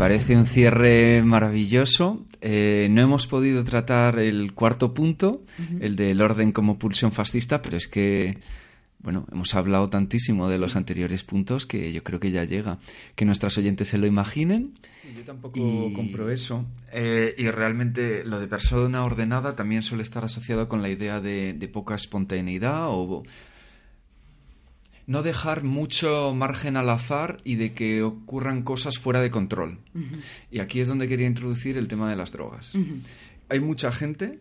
parece un cierre maravilloso. Eh, no hemos podido tratar el cuarto punto, el del orden como pulsión fascista, pero es que, bueno, hemos hablado tantísimo de los anteriores puntos que yo creo que ya llega. Que nuestras oyentes se lo imaginen. yo tampoco compro eso. Eh, y realmente lo de persona ordenada también suele estar asociado con la idea de, de poca espontaneidad o no dejar mucho margen al azar y de que ocurran cosas fuera de control. Y aquí es donde quería introducir el tema de las drogas. Hay mucha gente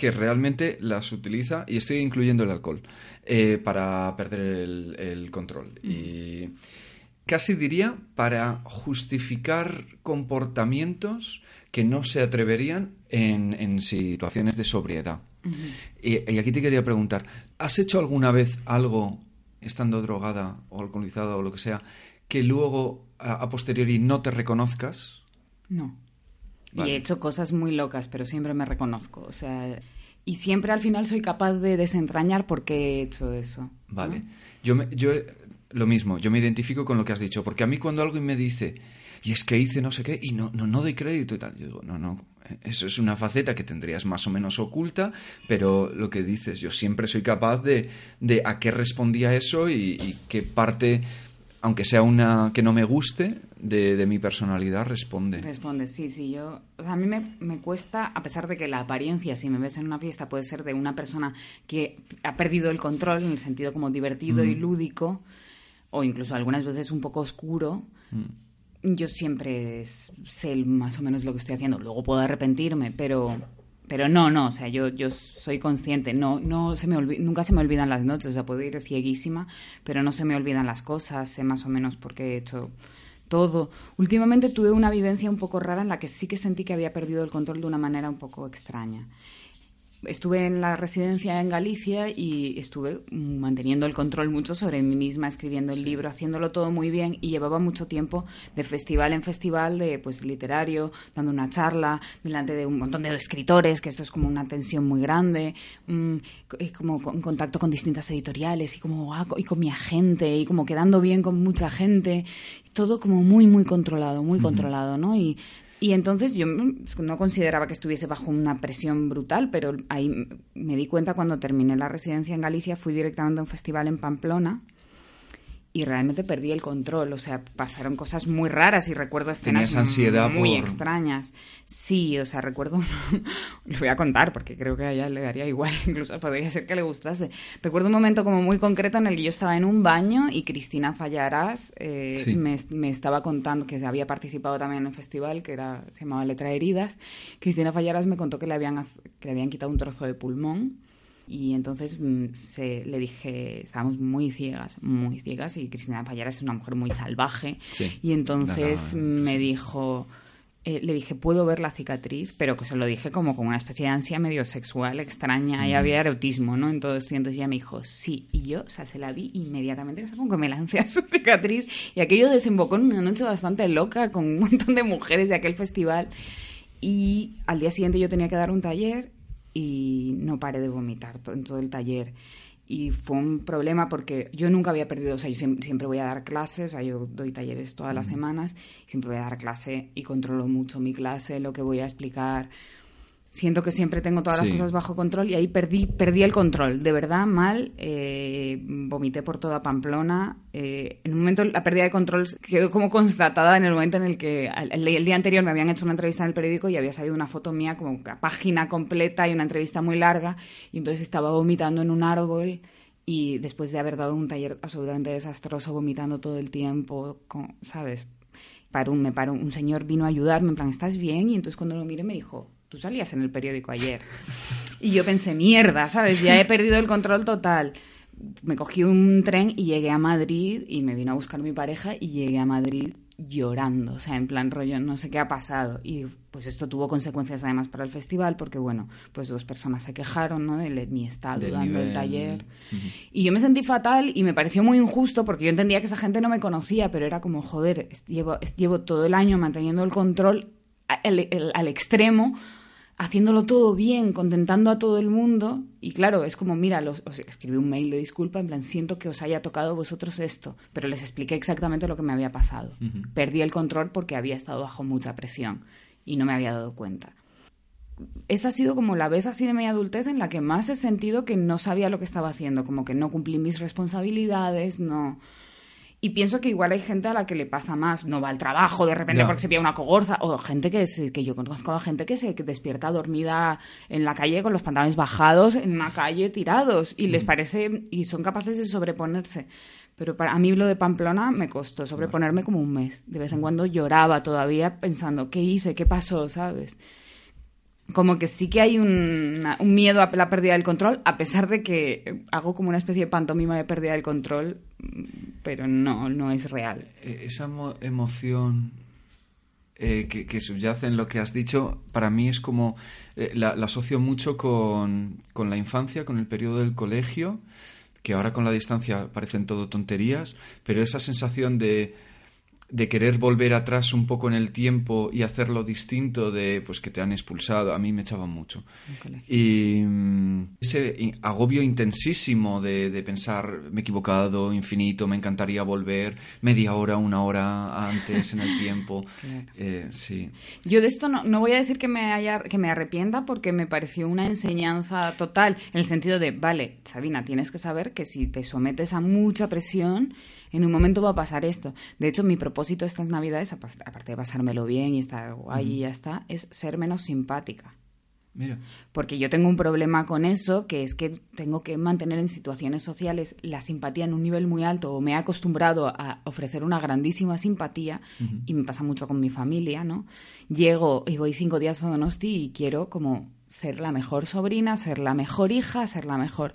que realmente las utiliza, y estoy incluyendo el alcohol, eh, para perder el, control. Y casi diría para justificar comportamientos que no se atreverían en, situaciones de sobriedad. y, aquí te quería preguntar, ¿has hecho alguna vez algo estando drogada o alcoholizada o lo que sea, que luego a, posteriori no te reconozcas? No. Y he hecho cosas muy locas, pero siempre me reconozco. O sea, y siempre al final soy capaz de desentrañar por qué he hecho eso. Vale. Yo, me, yo, lo mismo, yo me identifico con lo que has dicho, porque a mí cuando alguien me dice, y es que hice no sé qué, y no, no, no doy crédito y tal, yo digo, no, no, eso es una faceta que tendrías más o menos oculta, pero lo que dices, yo siempre soy capaz de, de a qué respondía eso y, qué parte, aunque sea una que no me guste, de, mi personalidad responde. Responde, sí, sí. Yo, o sea, a mí me, cuesta, a pesar de que la apariencia, si me ves en una fiesta, puede ser de una persona que ha perdido el control en el sentido como divertido y mm. lúdico, o incluso algunas veces un poco oscuro. Mm yo siempre sé más o menos lo que estoy haciendo. Luego puedo arrepentirme, pero, pero no, no, o sea, yo, yo soy consciente. No, no se me nunca se me olvidan las noches, o sea, puedo ir cieguísima, pero no se me olvidan las cosas, sé más o menos por qué he hecho todo. Últimamente tuve una vivencia un poco rara en la que sí que sentí que había perdido el control de una manera un poco extraña estuve en la residencia en Galicia y estuve manteniendo el control mucho sobre mí misma, escribiendo el libro, haciéndolo todo muy bien y llevaba mucho tiempo de festival en festival de pues literario, dando una charla delante de un montón de escritores, que esto es como una tensión muy grande, mm, como en contacto con distintas editoriales y como ah, y con mi agente y como quedando bien con mucha gente, todo como muy muy controlado, muy controlado, ¿no? Y y entonces yo no consideraba que estuviese bajo una presión brutal, pero ahí me di cuenta cuando terminé la residencia en Galicia, fui directamente a un festival en Pamplona y realmente perdí el control. O sea, pasaron cosas muy raras y recuerdo escenas muy extrañas. Sí, o sea, recuerdo. le voy a contar porque creo que a ella le daría igual, incluso podría ser que le gustase. Recuerdo un momento como muy concreto en el que yo estaba en un baño y Cristina Fallarás eh, me, me, estaba contando que había participado también en un festival que era, se llamaba Letra Heridas. Cristina Fallarás me contó que le habían, que le habían quitado un trozo de pulmón y entonces mm, se, le dije, estábamos muy ciegas, muy ciegas, y Cristina Payara es una mujer muy salvaje. y entonces me dijo, eh, le dije, puedo ver la cicatriz, pero que se lo dije como con una especie de ansia medio sexual extraña, y había erotismo, ¿no? En todo esto, y entonces ella me dijo, sí, y yo, o sea, se la vi inmediatamente, o sea, como que me lancé a su cicatriz, y aquello desembocó en una noche bastante loca con un montón de mujeres de aquel festival, y al día siguiente yo tenía que dar un taller, y no paré de vomitar en todo el taller. Y fue un problema porque yo nunca había perdido, o sea, yo siempre, voy a dar clases, o yo doy talleres todas las semanas, siempre voy a dar clase y controlo mucho mi clase, lo que voy a explicar siento que siempre tengo todas las cosas bajo control y ahí perdí, perdí el control, de verdad, mal, eh, vomité por toda Pamplona. Eh, en un momento la pérdida de control quedó como constatada en el momento en el que el, día anterior me habían hecho una entrevista en el periódico y había salido una foto mía como una página completa y una entrevista muy larga y entonces estaba vomitando en un árbol y después de haber dado un taller absolutamente desastroso, vomitando todo el tiempo, ¿sabes? Paró, me paró, un señor vino a ayudarme, en plan, ¿estás bien? Y entonces cuando lo miré me dijo, tú salías en el periódico ayer. Y yo pensé, mierda, ¿sabes? Ya he perdido el control total. Me cogí un tren y llegué a Madrid y me vino a buscar mi pareja y llegué a Madrid llorando, o sea, en plan rollo, no sé qué ha pasado. Y pues esto tuvo consecuencias además para el festival, porque bueno, pues dos personas se quejaron, ¿no? De mi estado dando el taller. Y yo me sentí fatal y me pareció muy injusto porque yo entendía que esa gente no me conocía, pero era como, joder, llevo, llevo todo el año manteniendo el control al extremo haciéndolo todo bien, contentando a todo el mundo. Y claro, es como, mira, los, os escribí un mail de disculpa, en plan, siento que os haya tocado vosotros esto, pero les expliqué exactamente lo que me había pasado. Perdí el control porque había estado bajo mucha presión y no me había dado cuenta. Esa ha sido como la vez así de mi adultez en la que más he sentido que no sabía lo que estaba haciendo, como que no cumplí mis responsabilidades, no, y pienso que igual hay gente a la que le pasa más, no va al trabajo de repente porque se pilla una cogorza, o gente que, que yo conozco a gente que se despierta dormida en la calle con los pantalones bajados en una calle tirados y les mm. parece, y son capaces de sobreponerse. Pero para a mí lo de Pamplona me costó sobreponerme como un mes. De vez en cuando lloraba todavía pensando, ¿qué hice? ¿Qué pasó? ¿Sabes? Como que sí que hay un, miedo a la pérdida del control, a pesar de que hago como una especie de pantomima de pérdida del control, pero no, no es real. E, esa emoción eh, que, subyace en lo que has dicho, para mí es como, eh, la, la, asocio mucho con, con la infancia, con el periodo del colegio, que ahora con la distancia parecen todo tonterías, pero esa sensación de de querer volver atrás un poco en el tiempo y hacerlo distinto de pues que te han expulsado a mí me echaba mucho. Y mm, ese agobio intensísimo de, de, pensar me he equivocado infinito me encantaría volver media hora una hora antes en el tiempo eh, sí. Yo de esto no, no, voy a decir que me haya que me arrepienta porque me pareció una enseñanza total en el sentido de vale Sabina tienes que saber que si te sometes a mucha presión en un momento va a pasar esto. De hecho, mi propósito estas navidades, aparte de pasármelo bien y estar guay y ya está, es ser menos simpática. Mira. Porque yo tengo un problema con eso, que es que tengo que mantener en situaciones sociales la simpatía en un nivel muy alto, o me he acostumbrado a ofrecer una grandísima simpatía, y me pasa mucho con mi familia, ¿no? Llego y voy cinco días a Donosti y quiero como ser la mejor sobrina, ser la mejor hija, ser la mejor.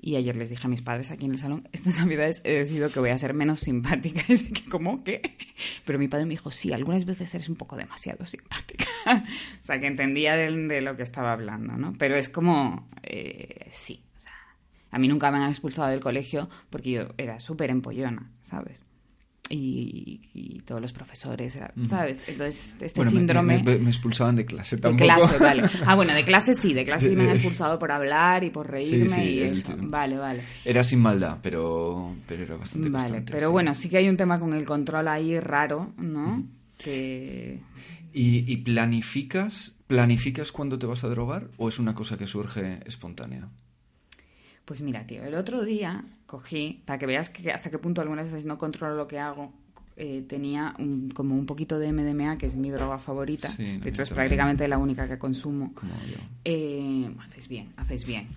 Y ayer les dije a mis padres aquí en el salón, estas navidades he decidido que voy a ser menos simpática. Es que, ¿cómo qué? Pero mi padre me dijo, sí, algunas veces eres un poco demasiado simpática. o sea, que entendía de, lo que estaba hablando, ¿no? Pero es como, eh, sí. A mí nunca me han expulsado del colegio porque yo era súper empollona, ¿sabes? Y, todos los profesores, ¿sabes? Entonces, este síndrome... Me, expulsaban de clase tampoco. De clase, vale. Ah, bueno, de clase sí, de clase sí me han expulsado por hablar y por reírme y eso. Vale, vale. Era sin maldad, pero, pero era bastante Vale, pero bueno, sí que hay un tema con el control ahí raro, ¿no? Que... ¿Y, ¿Y planificas, planificas cuándo te vas a drogar o es una cosa que surge espontánea? Pues mira, tío, el otro día cogí, para que veas que hasta qué punto algunas veces no controlo lo que hago, eh, tenía como un poquito de MDMA, que es mi droga favorita. de hecho, es prácticamente la única que consumo. Como yo. Eh, hacéis bien, hacéis bien.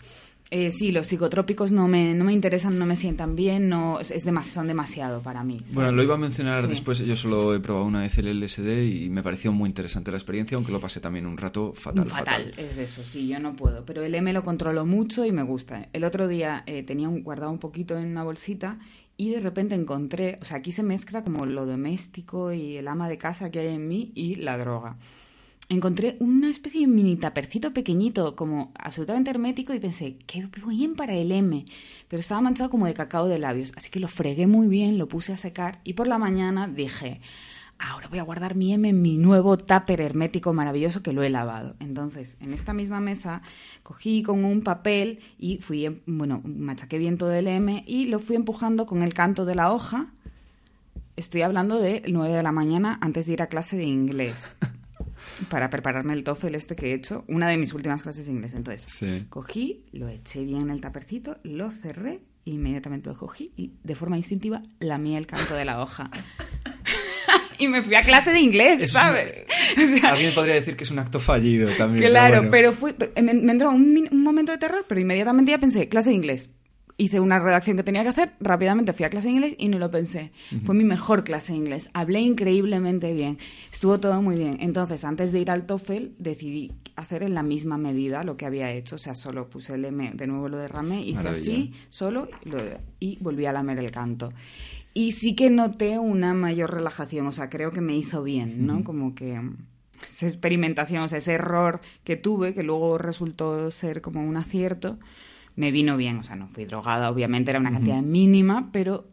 Eh, sí, los psicotrópicos no me, no me interesan, no me sientan bien, no es, son demasiado para mí. Bueno, lo iba a mencionar después, yo solo he probado una vez el LSD y me pareció muy interesante la experiencia, aunque lo pasé también un rato fatal. Fatal, es eso, sí, yo no puedo, pero el M lo controlo mucho y me gusta. El otro día eh, tenía un, guardado un poquito en una bolsita y de repente encontré, o sea, aquí se mezcla como lo doméstico y el ama de casa que hay en mí y la droga encontré una especie de mini tapercito pequeñito, como absolutamente hermético, y pensé, qué bien para el M. Pero estaba manchado como de cacao de labios, así que lo fregué muy bien, lo puse a secar, y por la mañana dije, ahora voy a guardar mi M en mi nuevo tupper hermético maravilloso que lo he lavado. Entonces, en esta misma mesa, cogí con un papel y fui, em, bueno, machaqué bien todo el M y lo fui empujando con el canto de la hoja. Estoy hablando de 9 de la mañana antes de ir a clase de inglés. para prepararme el TOEFL este que he hecho, una de mis últimas clases de inglés. Entonces, cogí, lo eché bien en el tapercito, lo cerré, inmediatamente lo cogí y de forma instintiva lamí el canto de la hoja. y me fui a clase de inglés, ¿sabes? alguien podría decir que es un acto fallido también. Claro, pero, fui, me, entró un, un momento de terror, pero inmediatamente ya pensé, clase de inglés hice una redacción que tenía que hacer, rápidamente fui a clase de inglés y no lo pensé. Fue mi mejor clase de inglés. Hablé increíblemente bien. Estuvo todo muy bien. Entonces, antes de ir al TOEFL, decidí hacer en la misma medida lo que había hecho. O sea, solo puse el M, de nuevo lo derramé, hice así, solo, y volví a lamer el canto. Y sí que noté una mayor relajación. O sea, creo que me hizo bien, ¿no? Como que esa experimentación, o sea, ese error que tuve, que luego resultó ser como un acierto, me vino bien, o sea, no fui drogada, obviamente era una cantidad mínima, pero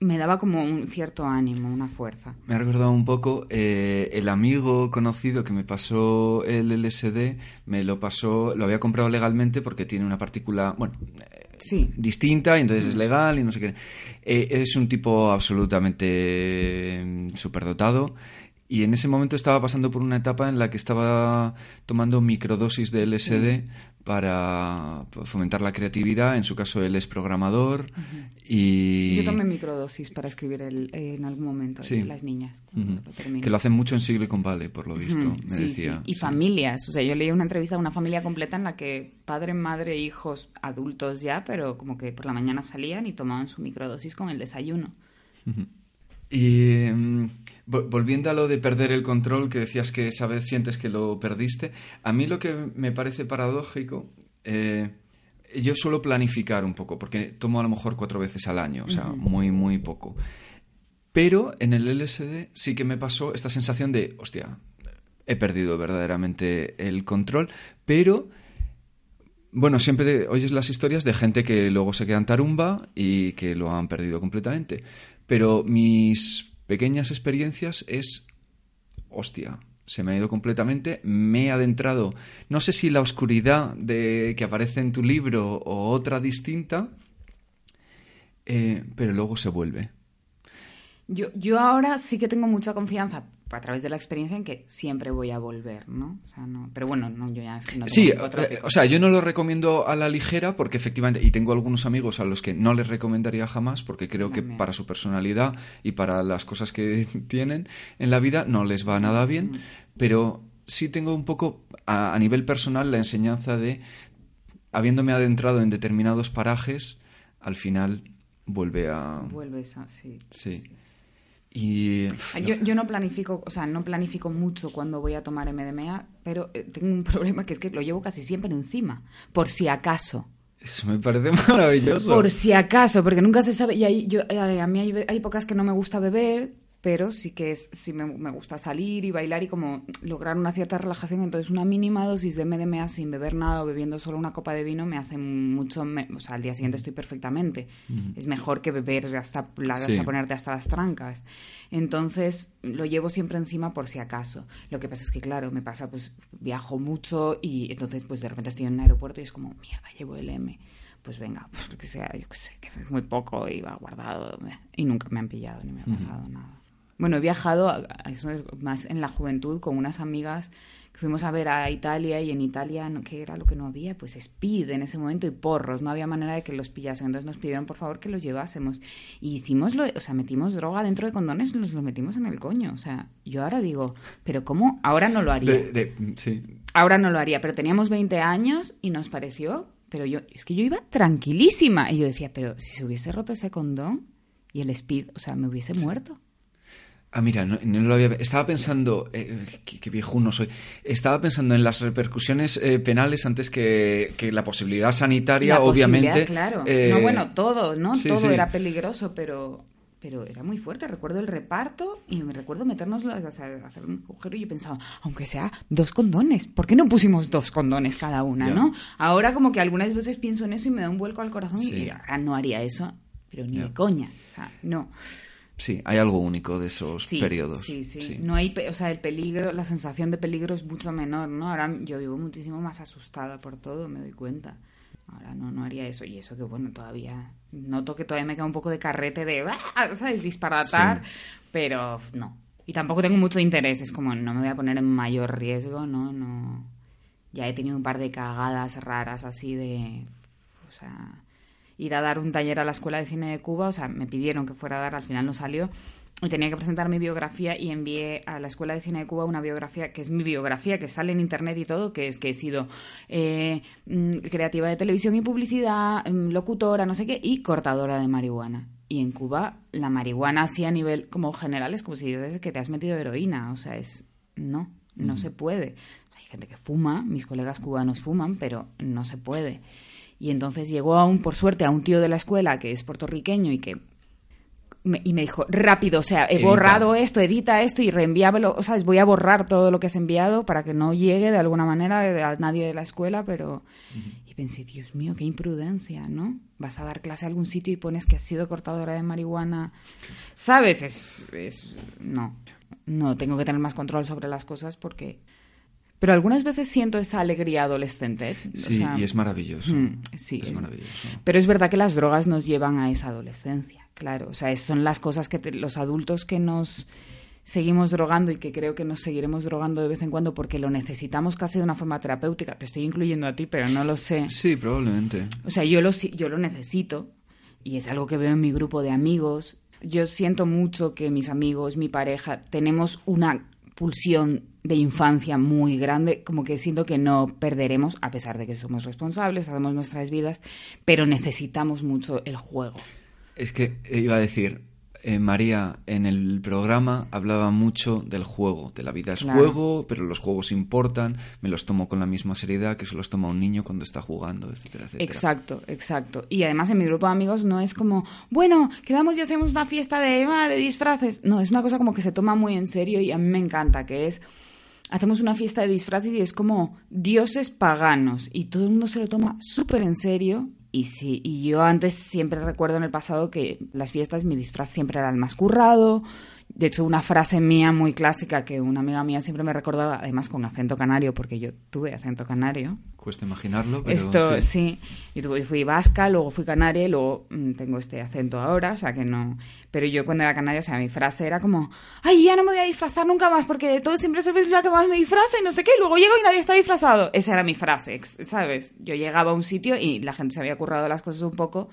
me daba como un cierto ánimo, una fuerza. Me ha recordado un poco eh, el amigo conocido que me pasó el LSD, me lo pasó, lo había comprado legalmente porque tiene una partícula, bueno, sí. distinta, y entonces es legal y no sé qué. Eh, es un tipo absolutamente mm, superdotado y en ese momento estaba pasando por una etapa en la que estaba tomando microdosis de LSD para fomentar la creatividad. En su caso, él es programador y... Yo tomé microdosis para escribir el, en algún momento, las niñas. que lo hacen mucho en Silicon Valley, por lo visto, me decía. Y familias. O sea, yo leí una entrevista de una familia completa en la que padre, madre, hijos, adultos ya, pero como que por la mañana salían y tomaban su microdosis con el desayuno. Y mm, volviendo a lo de perder el control, que decías que esa vez sientes que lo perdiste, a mí lo que me parece paradójico, eh, yo suelo planificar un poco, porque tomo a lo mejor cuatro veces al año, o sea, muy, muy poco. Pero en el LSD sí que me pasó esta sensación de, hostia, he perdido verdaderamente el control, pero... Bueno, siempre oyes las historias de gente que luego se quedan tarumba y que lo han perdido completamente. Pero mis pequeñas experiencias es, hostia, se me ha ido completamente, me he adentrado, no sé si la oscuridad de, que aparece en tu libro o otra distinta, eh, pero luego se vuelve. Yo, yo ahora sí que tengo mucha confianza, a través de la experiencia en que siempre voy a volver, ¿no? O sea, no pero bueno, no, yo ya no Sí, eh, o sea, yo no lo recomiendo a la ligera porque efectivamente, y tengo algunos amigos a los que no les recomendaría jamás porque creo que para su personalidad y para las cosas que tienen en la vida no les va nada bien, pero sí tengo un poco a, nivel personal la enseñanza de, habiéndome adentrado en determinados parajes, al final vuelve a... Vuelves a, sí. sí. Y... Yo, yo, no planifico, o sea, no planifico mucho cuando voy a tomar MDMA, pero eh, tengo un problema que es que lo llevo casi siempre encima, por si acaso. Eso me parece maravilloso. Por si acaso, porque nunca se sabe. Y yo, eh, a mí hay, hay épocas que no me gusta beber, pero sí que es, sí me, me, gusta salir y bailar y como lograr una cierta relajación. Entonces, una mínima dosis de MDMA sin beber nada o bebiendo solo una copa de vino me hace mucho. o sea, al día siguiente estoy perfectamente. Es mejor que beber hasta, la, hasta ponerte hasta las trancas. Entonces, lo llevo siempre encima por si acaso. Lo que pasa es que, claro, me pasa, pues viajo mucho y entonces, pues de repente estoy en un aeropuerto y es como, mierda, llevo el M pues venga, pues, que sea, yo qué sé, que es muy poco y va guardado y nunca me han pillado ni me ha pasado nada. Bueno, he viajado más en la juventud con unas amigas que fuimos a ver a Italia y en Italia, ¿qué era lo que no había? Pues speed en ese momento y porros, no había manera de que los pillasen. Entonces nos pidieron por favor que los llevásemos. Y hicimos, lo, o sea, metimos droga dentro de condones, los, los metimos en el coño. O sea, yo ahora digo, ¿pero cómo? Ahora no lo haría. sí. Ahora no lo haría, pero teníamos 20 años y nos pareció, pero yo, es que yo iba tranquilísima. Y yo decía, pero si se hubiese roto ese condón y el speed, o sea, me hubiese muerto. Ah, mira, no, lo había... Estaba pensando... Eh, qué, viejo no soy. Estaba pensando en las repercusiones eh, penales antes que, la posibilidad sanitaria, la obviamente. claro. Eh, no, bueno, todo, ¿no? todo era peligroso, pero pero era muy fuerte. Recuerdo el reparto y me recuerdo meternos, a hacer un agujero y yo pensaba, aunque sea dos condones, ¿por qué no pusimos dos condones cada una, no? Ahora como que algunas veces pienso en eso y me da un vuelco al corazón y ahora no haría eso, pero ni de coña, o sea, no. Sí, hay algo único de esos periodos. Sí, sí, No hay, o sea, el peligro, la sensación de peligro es mucho menor, ¿no? Ahora yo vivo muchísimo más asustada por todo, me doy cuenta. Ahora no, no haría eso. Y eso que, bueno, todavía noto que todavía me queda un poco de carrete de, ¡ah! ¿sabes? Disparatar, pero no. Y tampoco tengo mucho interés, es como, no me voy a poner en mayor riesgo, ¿no? no Ya he tenido un par de cagadas raras así de, o sea ir a dar un taller a la Escuela de Cine de Cuba, o sea, me pidieron que fuera a dar, al final no salió, y tenía que presentar mi biografía y envié a la Escuela de Cine de Cuba una biografía que es mi biografía, que sale en internet y todo, que es que he sido eh, mm, creativa de televisión y publicidad, mm, locutora, no sé qué, y cortadora de marihuana. Y en Cuba la marihuana así a nivel como general es como si dices que te has metido heroína, o sea, es no, no se puede. Hay gente que fuma, mis colegas cubanos fuman, pero no se puede. Y entonces llegó aún, por suerte, a un tío de la escuela que es puertorriqueño y que y me dijo, rápido, o sea, he borrado esto, edita esto y reenvíabelo, o sea, voy a borrar todo lo que has enviado para que no llegue de alguna manera a nadie de la escuela, pero... pensé, Dios mío, qué imprudencia, ¿no? Vas a dar clase a algún sitio y pones que has sido cortadora de marihuana. ¿Sabes? Es, es... No, no, tengo que tener más control sobre las cosas porque... Pero algunas veces siento esa alegría adolescente. ¿eh? Sí, y es maravilloso. Mm, sí, es maravilloso. Pero es verdad que las drogas nos llevan a esa adolescencia, claro. O sea, son las cosas que los adultos que nos seguimos drogando y que creo que nos seguiremos drogando de vez en cuando porque lo necesitamos casi de una forma terapéutica. Te estoy incluyendo a ti, pero no lo sé. Sí, probablemente. O sea, yo lo, yo lo necesito y es algo que veo en mi grupo de amigos. Yo siento mucho que mis amigos, mi pareja, tenemos una pulsión de infancia muy grande, como que siento que no perderemos, a pesar de que somos responsables, hacemos nuestras vidas, pero necesitamos mucho el juego. Es que iba a decir, eh, María en el programa hablaba mucho del juego, de la vida es juego, pero los juegos importan, me los tomo con la misma seriedad que se los toma un niño cuando está jugando, etcétera, etcétera. Exacto, exacto. Y además en mi grupo de amigos no es como, bueno, quedamos y hacemos una fiesta de, ah, de disfraces. No, es una cosa como que se toma muy en serio y a mí me encanta, que es hacemos una fiesta de disfraces y es como dioses paganos y todo el mundo se lo toma súper en serio y sí, y yo antes siempre recuerdo en el pasado que las fiestas mi disfraz siempre era el más currado. De hecho, una frase mía muy clásica que una amiga mía siempre me recordaba, además con acento canario, porque yo tuve acento canario, Cuesta imaginarlo, pero Esto, sí. Yo fui vasca, luego fui canaria y luego mm, tengo este acento ahora, o sea que no... Pero yo cuando era canaria, o sea, mi frase era como, ay, ya no me voy a disfrazar nunca más porque de todo siempre soy la que más me disfraza y no sé qué, luego llego y nadie está disfrazado. Esa era mi frase, ¿sabes? Yo llegaba a un sitio y la gente se había currado las cosas un poco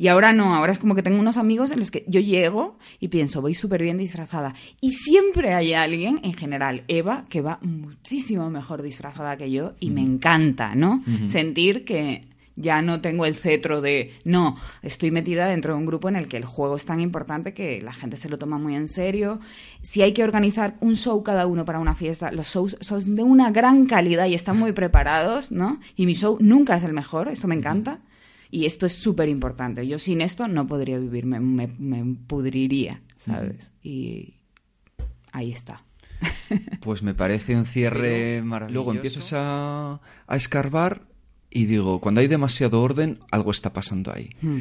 y ahora no, ahora es como que tengo unos amigos en los que yo llego y pienso, voy súper bien disfrazada. Y siempre hay alguien, en general Eva, que va muchísimo mejor disfrazada que yo y me encanta, ¿no? Sentir que ya no tengo el cetro de no, estoy metida dentro de un grupo en el que el juego es tan importante que la gente se lo toma muy en serio. Si hay que organizar un show cada uno para una fiesta, los shows son de una gran calidad y están muy preparados, ¿no? Y mi show nunca es el mejor, esto me encanta. Y esto es súper importante. Yo sin esto no podría vivir, me, me, pudriría, ¿sabes? Y ahí está. Pues me parece un cierre maravilloso. Luego empiezas a, a, escarbar y digo, cuando hay demasiado orden, algo está pasando ahí. Hmm.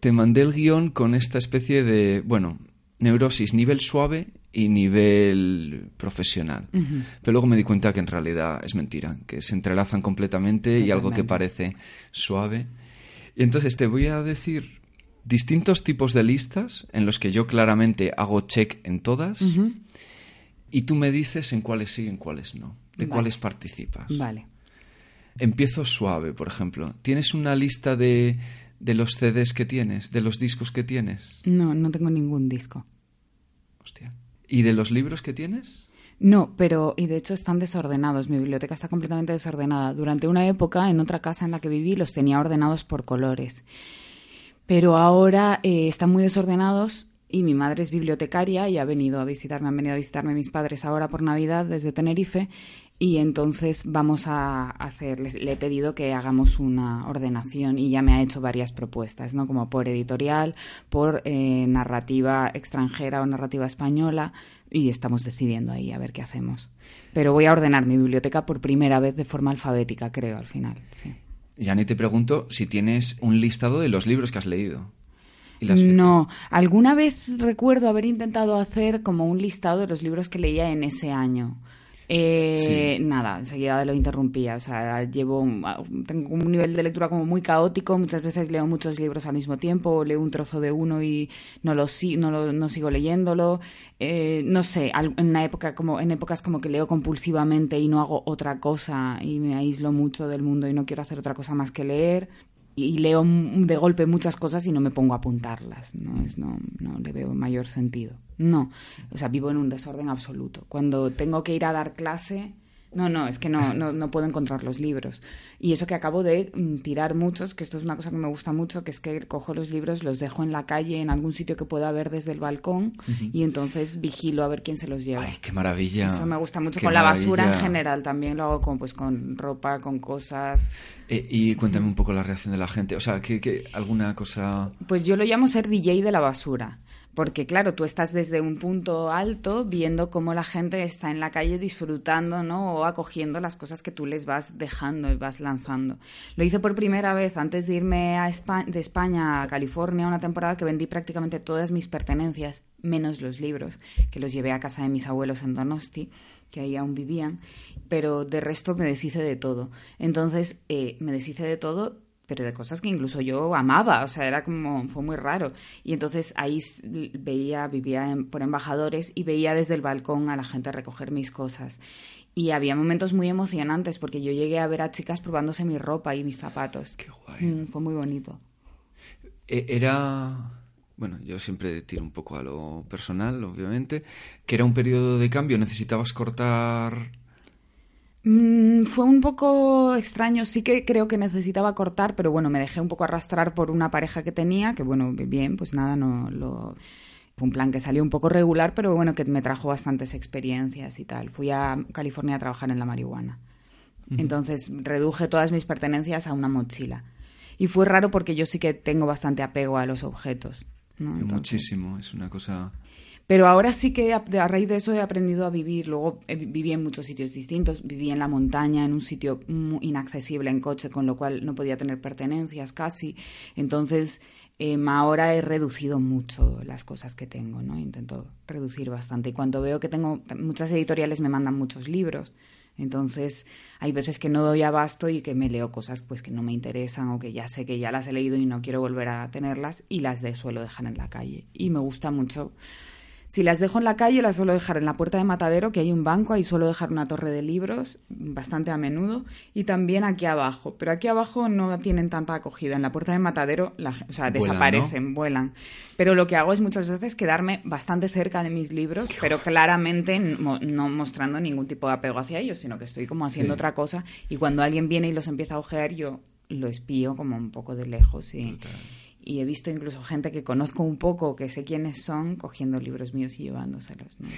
Te mandé el guion con esta especie de, bueno, neurosis nivel suave y nivel profesional. Pero luego me di cuenta que en realidad es mentira, que se entrelazan completamente y algo que parece suave y entonces te voy a decir distintos tipos de listas en los que yo claramente hago check en todas y tú me dices en cuáles sí y en cuáles no, de cuáles participas. Vale. Empiezo suave, por ejemplo. ¿Tienes una lista de, de los CDs que tienes, de los discos que tienes? No, no tengo ningún disco. Hostia. ¿Y de los libros que tienes? No, pero y de hecho están desordenados. Mi biblioteca está completamente desordenada. Durante una época, en otra casa en la que viví, los tenía ordenados por colores. Pero ahora eh, están muy desordenados y mi madre es bibliotecaria y ha venido a visitarme, han venido a visitarme mis padres ahora por Navidad desde Tenerife y entonces vamos a hacer, le he pedido que hagamos una ordenación y ya me ha hecho varias propuestas, ¿no? Como por editorial, por eh, narrativa extranjera o narrativa española y estamos decidiendo ahí a ver qué hacemos. Pero voy a ordenar mi biblioteca por primera vez de forma alfabética, creo, al final, sí. Te pregunto si tienes un listado de los libros que has leído. no, alguna vez recuerdo haber intentado hacer como un listado de los libros que leía en ese año. Eh, Nada, enseguida lo interrumpía. O sea, llevo un, tengo un nivel de lectura como muy caótico. Muchas veces leo muchos libros al mismo tiempo, leo un trozo de uno y no lo, no, no sigo leyéndolo. Eh, no sé, en una época como en épocas como que leo compulsivamente y no hago otra cosa y me aíslo mucho del mundo y no quiero hacer otra cosa más que leer y leo de golpe muchas cosas y no me pongo a apuntarlas. No, es, no, no le veo mayor sentido. No, o sea, vivo en un desorden absoluto. Cuando tengo que ir a dar clase, no, no, es que no, no, no, puedo encontrar los libros. Y eso que acabo de mm, tirar muchos, que esto es una cosa que me gusta mucho, que es que cojo los libros, los dejo en la calle, en algún sitio que pueda ver desde el balcón, y entonces vigilo a ver quién se los lleva. ¡Ay, qué maravilla! Eso me gusta mucho. con la basura en general también lo hago con, pues, con ropa, con cosas. Eh, y cuéntame un poco la reacción de la gente. O sea, ¿qué, qué, alguna cosa...? Pues yo lo llamo ser DJ de la basura porque claro, tú estás desde un punto alto viendo cómo la gente está en la calle disfrutando, ¿no? O acogiendo las cosas que tú les vas dejando y vas lanzando. Lo hice por primera vez antes de irme a de España a California, una temporada que vendí prácticamente todas mis pertenencias, menos los libros, que los llevé a casa de mis abuelos en Donosti, que ahí aún vivían, pero de resto me deshice de todo. Entonces, eh, me deshice de todo pero de cosas que incluso yo amaba, o sea, era como, fue muy raro. Y entonces ahí veía, vivía por embajadores y veía desde el balcón a la gente recoger mis cosas. Y había momentos muy emocionantes porque yo llegué a ver a chicas probándose mi ropa y mis zapatos. Qué guay. Mm, fue muy bonito. E, era, bueno, yo siempre tiro un poco a lo personal, obviamente, que era un periodo de cambio, necesitabas cortar Mm, fue un poco extraño, sí que creo que necesitaba cortar, pero bueno, me dejé un poco arrastrar por una pareja que tenía, que bueno, bien, pues nada, no lo... Fue un plan que salió un poco regular, pero bueno, que me trajo bastantes experiencias y tal. Fui a California a trabajar en la marihuana. Entonces reduje todas mis pertenencias a una mochila. Y fue raro porque yo sí que tengo bastante apego a los objetos. Muchísimo, es una cosa pero ahora sí que a, raíz de eso he aprendido a vivir. Luego eh, viví en muchos sitios distintos. Viví en la montaña, en un sitio inaccesible en coche, con lo cual no podía tener pertenencias casi. Entonces, em, ahora he reducido mucho las cosas que tengo, ¿no? Intento reducir bastante. Y cuando veo que tengo... Muchas editoriales me mandan muchos libros. Entonces, hay veces que no doy abasto y que me leo cosas pues que no me interesan o que ya sé que ya las he leído y no quiero volver a tenerlas y las de suelo dejar en la calle. Y me gusta mucho si las dejo en la calle, las suelo dejar en la puerta de matadero, que hay un banco, ahí suelo dejar una torre de libros, bastante a menudo, y también aquí abajo. Pero aquí abajo no tienen tanta acogida. En la puerta de matadero, o sea, desaparecen, vuelan. Pero lo que hago es muchas veces quedarme bastante cerca de mis libros, pero claramente no, mostrando ningún tipo de apego hacia ellos, sino que estoy como haciendo otra cosa. Y cuando alguien viene y los empieza a ojear, yo lo espío como un poco de lejos y y he visto incluso gente que conozco un poco, que sé quiénes son, cogiendo libros míos y llevándoselos. ¿no?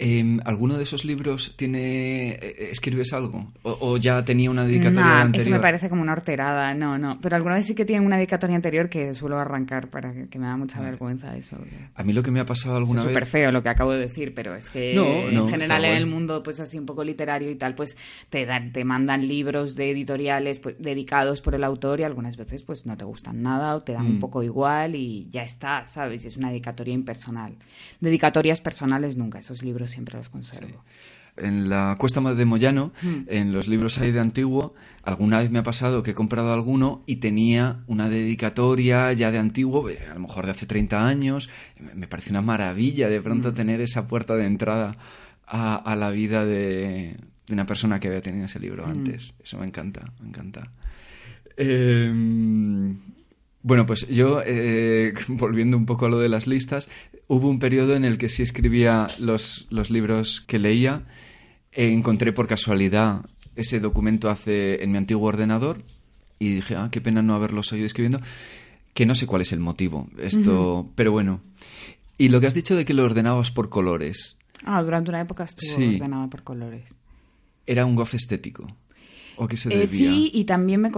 Eh, ¿Alguno de esos libros tiene eh, escribes algo? ¿O, ya tenía una dedicatoria anterior? Eso me parece como una horterada, no, no. Pero alguna vez sí que tiene una dedicatoria anterior que suelo arrancar para que, me da mucha vergüenza eso. A mí lo que me ha pasado alguna es vez... súper feo lo que acabo de decir, pero es que en general en el mundo pues así un poco literario y tal, pues te, dan, te mandan libros de editoriales pues, dedicados por el autor y algunas veces pues no te gustan nada o te dan un mm. poco igual y ya está, ¿sabes? Es una dedicatoria impersonal. Dedicatorias personales nunca, esos libros siempre los conservo. En la Cuesta de Moyano, hmm. en los libros ahí de antiguo, alguna vez me ha pasado que he comprado alguno y tenía una dedicatoria ya de antiguo, eh, a lo mejor de hace 30 años. Me parece una maravilla de pronto hmm. tener esa puerta de entrada a, la vida de, una persona que había tenido ese libro hmm. antes. Eso me encanta, me encanta. Eh, bueno, pues yo, eh, volviendo un poco a lo de las listas, hubo un periodo en el que sí escribía los, los libros que leía. encontré por casualidad ese documento hace, en mi antiguo ordenador y dije, ah, qué pena no haberlo seguido escribiendo, que no sé cuál es el motivo, esto, pero bueno. Y lo que has dicho de que lo ordenabas por colores. Ah, durante una época estuvo ordenado por colores. Era un gof estético. Eh, sí, y también me,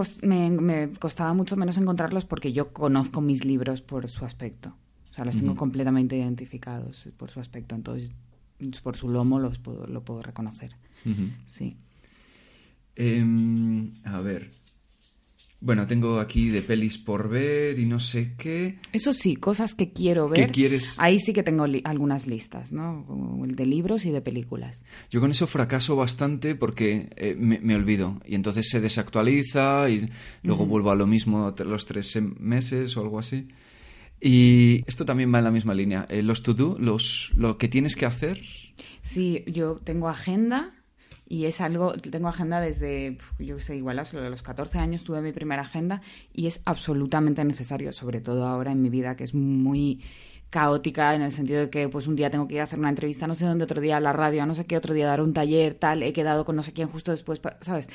me, costaba mucho menos encontrarlos porque yo conozco mis libros por su aspecto. O sea, los tengo completamente identificados por su aspecto. Entonces, por su lomo los puedo, lo puedo reconocer. Sí. Em, a ver, bueno, tengo aquí de pelis por ver y no sé qué. Eso sí, cosas que quiero ver. ¿Qué quieres? Ahí sí que tengo algunas listas, ¿no? De libros y de películas. Yo con eso fracaso bastante porque eh, me, olvido y entonces se desactualiza y luego vuelvo a lo mismo los tres meses o algo así. Y esto también va en la misma línea. Eh, los to-do, los, lo que tienes que hacer. Sí, yo tengo agenda y es algo, tengo agenda desde, yo sé, igual a los 14 años tuve mi primera agenda y es absolutamente necesario, sobre todo ahora en mi vida que es muy caótica en el sentido de que pues un día tengo que ir a hacer una entrevista, no sé dónde, otro día a la radio, no sé qué, otro día dar un taller, tal, he quedado con no sé quién justo después, ¿sabes?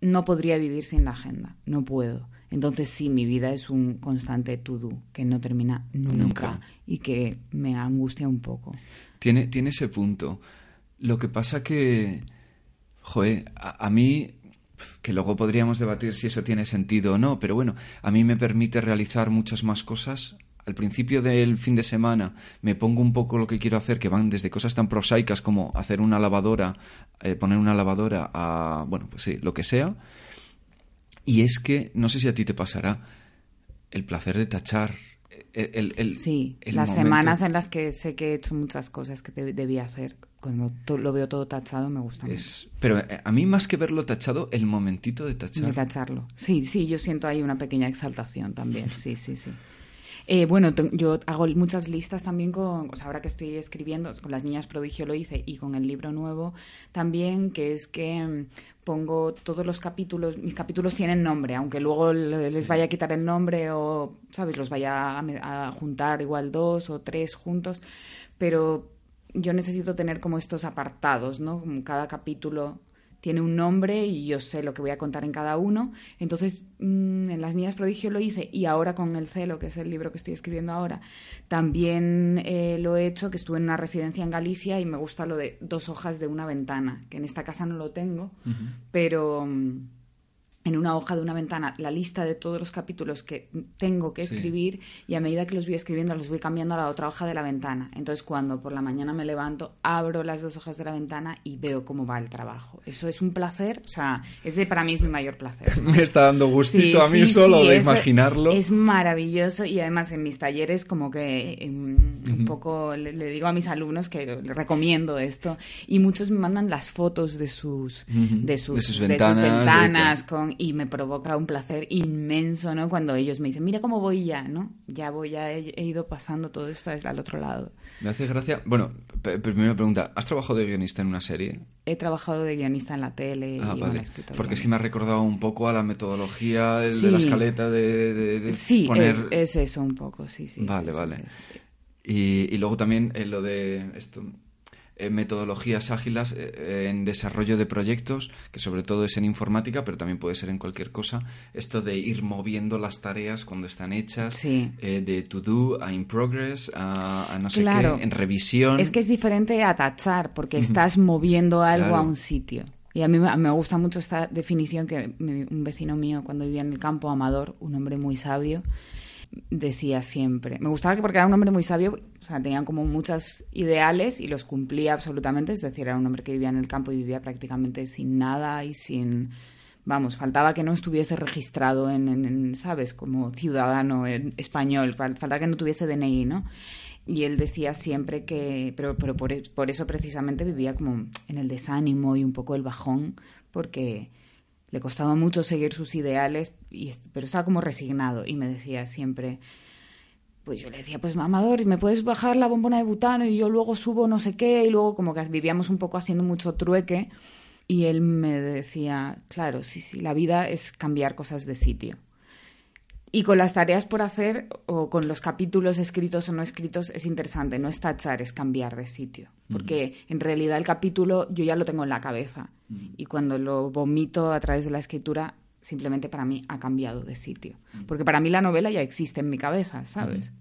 No podría vivir sin la agenda, no puedo. Entonces sí, mi vida es un constante to-do que no termina nunca, y que me angustia un poco. Tiene, tiene ese punto. Lo que pasa que joder, a, mí que luego podríamos debatir si eso tiene sentido o no, pero bueno, a mí me permite realizar muchas más cosas al principio del fin de semana me pongo un poco lo que quiero hacer, que van desde cosas tan prosaicas como hacer una lavadora, eh, poner una lavadora a, bueno, pues sí, lo que sea. Y es que, no sé si a ti te pasará, el placer de tachar. El, el, sí, las semanas en las que sé que he hecho muchas cosas que debía hacer, cuando lo veo todo tachado me gusta es, Pero eh, a mí más que verlo tachado, el momentito de tachar. De tacharlo. Sí, sí, yo siento ahí una pequeña exaltación también, sí, sí, sí. Eh, bueno, yo hago muchas listas también con, o sea, ahora que estoy escribiendo, con las niñas prodigio lo hice y con el libro nuevo también, que es que mm, pongo todos los capítulos, mis capítulos tienen nombre, aunque luego les vaya a quitar el nombre o, ¿sabes? Los vaya a, a juntar igual dos o tres juntos, pero yo necesito tener como estos apartados, ¿no? Cada capítulo tiene un nombre y yo sé lo que voy a contar en cada uno. Entonces, mm, en Las Niñas Prodigio lo hice y ahora con El Celo, que es el libro que estoy escribiendo ahora, también eh, lo he hecho, que estuve en una residencia en Galicia y me gusta lo de dos hojas de una ventana, que en esta casa no lo tengo, pero... Mm, en una hoja de una ventana la lista de todos los capítulos que tengo que escribir y a medida que los voy escribiendo los voy cambiando a la otra hoja de la ventana. Entonces cuando por la mañana me levanto, abro las dos hojas de la ventana y veo cómo va el trabajo. Eso es un placer, o sea, ese para mí es mi mayor placer. me está dando gustito a mí solo de imaginarlo. Es maravilloso y además en mis talleres como que em, un poco le, digo a mis alumnos que le recomiendo esto y muchos me mandan las fotos de sus, de sus, ventanas con y me provoca un placer inmenso, ¿no? Cuando ellos me dicen, mira cómo voy ya, ¿no? Ya voy, ya he, ido pasando todo esto al otro lado. Me hace gracia. Bueno, primera pregunta, ¿has trabajado de guionista en una serie? He trabajado de guionista en la tele ah, y vale. Porque es que me ha recordado un poco a la metodología de la escaleta de, sí, es, eso un poco, sí, sí. Vale, vale. Y, y, luego también eh, lo de esto metodologías ágiles eh, en desarrollo de proyectos, que sobre todo es en informática, pero también puede ser en cualquier cosa. Esto de ir moviendo las tareas cuando están hechas, eh, de to do a in progress, a, no sé qué, en revisión. Es que es diferente a tachar, porque estás moviendo algo a un sitio. Y a mí me gusta mucho esta definición que un vecino mío cuando vivía en el campo, Amador, un hombre muy sabio, decía siempre. Me gustaba que porque era un hombre muy sabio, o sea, tenía como muchos ideales y los cumplía absolutamente, es decir, era un hombre que vivía en el campo y vivía prácticamente sin nada y sin... Vamos, faltaba que no estuviese registrado en, ¿sabes?, como ciudadano español, faltaba que no tuviese DNI, ¿no? Y él decía siempre que, pero, pero por eso precisamente vivía como en el desánimo y un poco el bajón, porque le costaba mucho seguir sus ideales, y, pero estaba como resignado y me decía siempre, pues yo le decía, pues mamador, ¿me puedes bajar la bombona de butano? Y yo luego subo no sé qué, y luego como que vivíamos un poco haciendo mucho trueque, y él me decía, claro, sí, sí, la vida es cambiar cosas de sitio. Y con las tareas por hacer o con los capítulos escritos o no escritos es interesante, no es tachar, es cambiar de sitio. Porque en realidad el capítulo yo ya lo tengo en la cabeza y cuando lo vomito a través de la escritura simplemente para mí ha cambiado de sitio. Porque para mí la novela ya existe en mi cabeza, ¿sabes?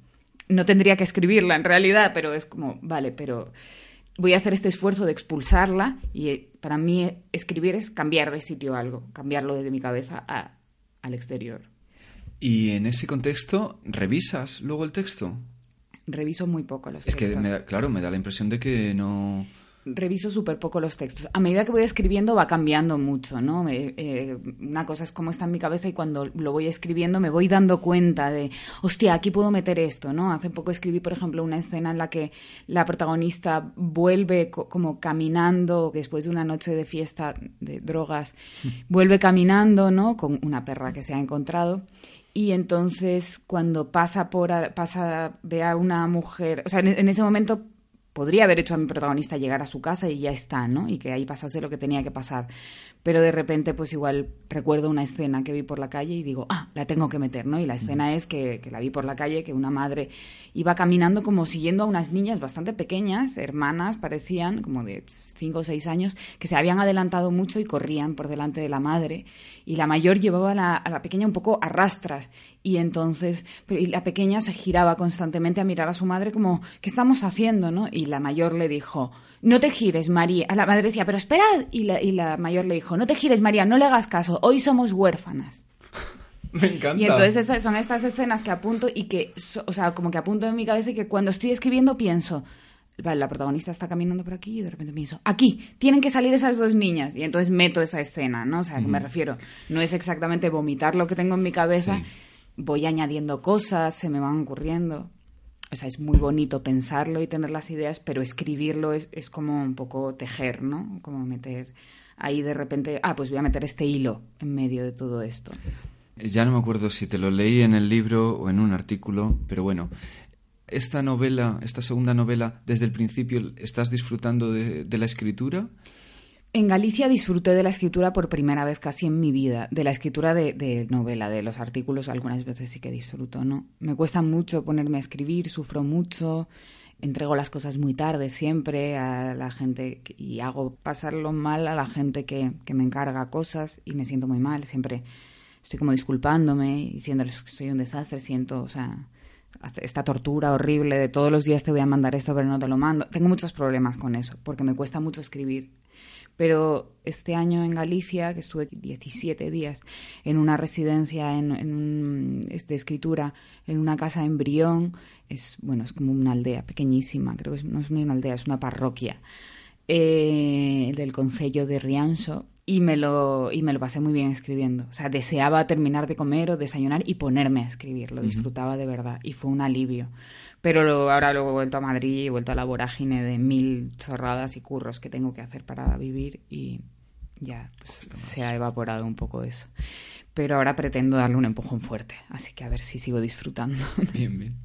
No tendría que escribirla en realidad, pero es como, vale, pero voy a hacer este esfuerzo de expulsarla y eh, para mí escribir es cambiar de sitio algo, cambiarlo desde mi cabeza al exterior. Y en ese contexto, ¿revisas luego el texto? Reviso muy poco los textos. Es que, claro, me da la impresión de que no... Reviso súper poco los textos. A medida que voy escribiendo va cambiando mucho, ¿no? Eh, una cosa es cómo está en mi cabeza y cuando lo voy escribiendo me voy dando cuenta de, hostia, aquí puedo meter esto, ¿no? Hace poco escribí, por ejemplo, una escena en la que la protagonista vuelve como caminando después de una noche de fiesta de drogas, vuelve caminando, ¿no? Con una perra que se ha encontrado y entonces cuando pasa por pasa ve a una mujer o sea en, ese momento podría haber hecho a mi protagonista llegar a su casa y ya está no y que ahí pasase lo que tenía que pasar. Pero de repente pues igual recuerdo una escena que vi por la calle y digo ah la tengo que meter no y la escena es que, que la vi por la calle que una madre iba caminando como siguiendo a unas niñas bastante pequeñas hermanas parecían como de cinco o seis años que se habían adelantado mucho y corrían por delante de la madre. Y la mayor llevaba a la, a la pequeña un poco a rastras y entonces y la pequeña se giraba constantemente a mirar a su madre como ¿qué estamos haciendo? ¿no? Y la mayor le dijo no te gires, María. A la madre decía, pero esperad. Y la, y la mayor le dijo, no te gires, María, no le hagas caso. Hoy somos huérfanas. Me encanta. Y entonces son estas escenas que apunto y que, o sea, como que apunto en mi cabeza y que cuando estoy escribiendo pienso, vale, la protagonista está caminando por aquí y de repente pienso, aquí, tienen que salir esas dos niñas. Y entonces meto esa escena, ¿no? O sea, que me refiero, no es exactamente vomitar lo que tengo en mi cabeza, voy añadiendo cosas, se me van ocurriendo. O sea, es muy bonito pensarlo y tener las ideas, pero escribirlo es, es como un poco tejer, ¿no? Como meter ahí de repente, ah, pues voy a meter este hilo en medio de todo esto. Ya no me acuerdo si te lo leí en el libro o en un artículo, pero bueno, esta novela, esta segunda novela, desde el principio, ¿estás disfrutando de, la escritura? En Galicia disfruté de la escritura por primera vez casi en mi vida, de la escritura de, novela, de los artículos algunas veces sí que disfruto, ¿no? Me cuesta mucho ponerme a escribir, sufro mucho, entrego las cosas muy tarde siempre a la gente y hago pasarlo mal a la gente que, que me encarga cosas y me siento muy mal, siempre estoy como disculpándome, diciéndoles que soy un desastre, siento, o sea, esta tortura horrible de todos los días te voy a mandar esto pero no te lo mando. Tengo muchos problemas con eso porque me cuesta mucho escribir. Pero este año en Galicia, que estuve 17 días en una residencia en, en de escritura, en una casa en Brión, es, bueno, es como una aldea pequeñísima, creo que no es ni una aldea, es una parroquia eh, del concello de Rianxo y me lo y me lo pasé muy bien escribiendo. O sea, deseaba terminar de comer o desayunar y ponerme a escribir, lo disfrutaba de verdad y fue un alivio. Pero ahora luego he vuelto a Madrid y he vuelto a la vorágine de mil chorradas y curros que tengo que hacer para vivir y ya pues, se ha evaporado un poco eso. Pero ahora pretendo darle un empujón fuerte, así que a ver si sigo disfrutando. Bien, bien.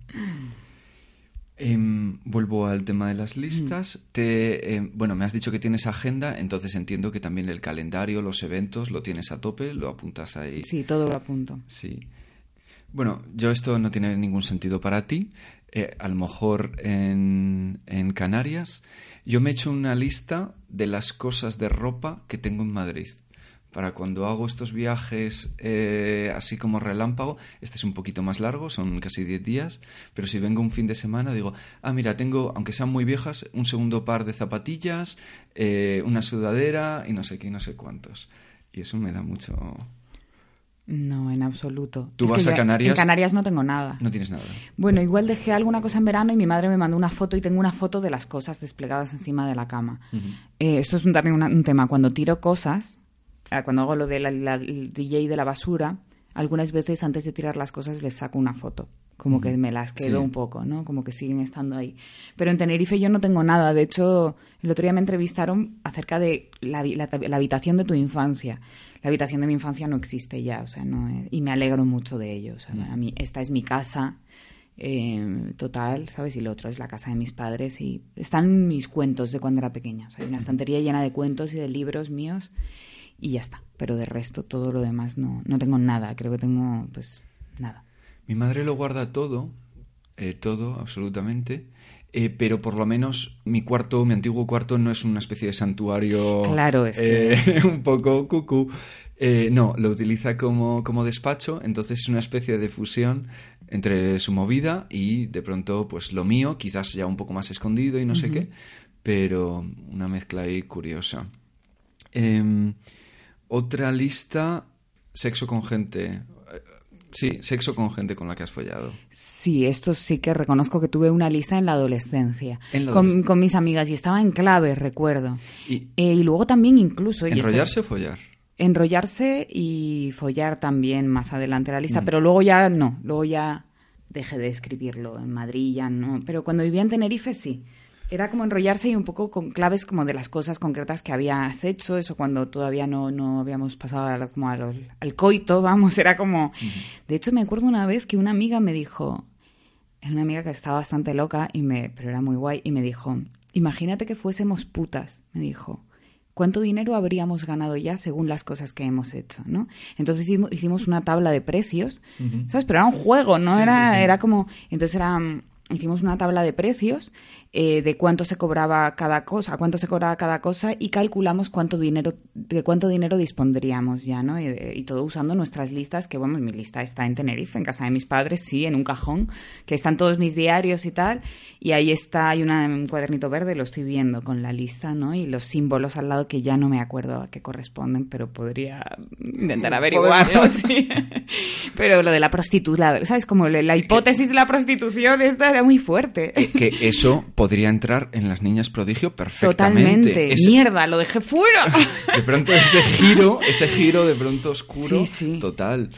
Em, vuelvo al tema de las listas. Mm. Te, em, bueno, me has dicho que tienes agenda, entonces entiendo que también el calendario, los eventos, lo tienes a tope, lo apuntas ahí. Sí, todo lo apunto. Sí. Bueno, yo esto no tiene ningún sentido para ti. Eh, a lo mejor en, en Canarias. Yo me he hecho una lista de las cosas de ropa que tengo en Madrid para cuando hago estos viajes eh, así como relámpago, este es un poquito más largo, son casi 10 días, pero si vengo un fin de semana digo, ah, mira, tengo, aunque sean muy viejas, un segundo par de zapatillas, eh, una sudadera y no sé qué, no sé cuántos. Y eso me da mucho... No, en absoluto. ¿Tú vas a Canarias? En Canarias no tengo nada. No tienes nada. Bueno, igual dejé alguna cosa en verano y mi madre me mandó una foto y tengo una foto de las cosas desplegadas encima de la cama. Eh, esto es un, también un, tema. Cuando tiro cosas, Ah, cuando hago lo del DJ de la basura, algunas veces antes de tirar las cosas les saco una foto. Como que me las quedo un poco, ¿no? Como que siguen estando ahí. Pero en Tenerife yo no tengo nada. De hecho, el otro día me entrevistaron acerca de la, habitación de tu infancia. La habitación de mi infancia no existe ya, o sea, no y me alegro mucho de ello. O sea, a mí esta es mi casa eh, total, ¿sabes? Y lo otro es la casa de mis padres y están mis cuentos de cuando era pequeña. O sea, hay una estantería llena de cuentos y de libros míos y ya está. Pero de resto, todo lo demás no, no tengo nada. Creo que tengo, pues, nada. Mi madre lo guarda todo, eh, todo, absolutamente. Eh, pero por lo menos mi cuarto, mi antiguo cuarto, no es una especie de santuario. Claro, es que... Eh, un poco cucú. no, lo utiliza como, como despacho, entonces es una especie de fusión entre su movida y de pronto, pues lo mío, quizás ya un poco más escondido y no sé qué, pero una mezcla ahí curiosa. Em, otra lista, sexo con gente. Sí, sexo con gente con la que has follado. Sí, esto sí que reconozco que tuve una lista en la adolescencia, con, mis amigas y estaba en clave, recuerdo. Y, eh, luego también incluso... ¿Enrollarse o follar? Enrollarse y follar también más adelante la lista, mm. pero luego ya no, luego ya dejé de escribirlo en Madrid, ya no. Pero cuando vivía en Tenerife sí era como enrollarse y un poco con claves como de las cosas concretas que habías hecho, eso cuando todavía no, no habíamos pasado como al, coito, vamos, era como... De hecho, me acuerdo una vez que una amiga me dijo, es una amiga que estaba bastante loca, y me, pero era muy guay, y me dijo, imagínate que fuésemos putas, me dijo. ¿Cuánto dinero habríamos ganado ya según las cosas que hemos hecho, no? Entonces hicimos una tabla de precios, ¿sabes? Pero era un juego, ¿no? era, era como... Entonces era hicimos una tabla de precios eh, de cuánto se cobraba cada cosa, cuánto se cobraba cada cosa y calculamos cuánto dinero, de cuánto dinero dispondríamos ya, ¿no? Y, todo usando nuestras listas, que bueno, mi lista está en Tenerife, en casa de mis padres, sí, en un cajón, que están todos mis diarios y tal, y ahí está, hay un cuadernito verde, lo estoy viendo con la lista, ¿no? Y los símbolos al lado que ya no me acuerdo a qué corresponden, pero podría intentar averiguarlo, sí. pero lo de la prostituta, ¿sabes? Como la hipótesis de la prostitución, esta era muy fuerte. Que, eso podría entrar en las niñas prodigio perfectamente. Totalmente. Mierda, lo dejé fuera. De pronto ese giro, ese giro de pronto oscuro, total.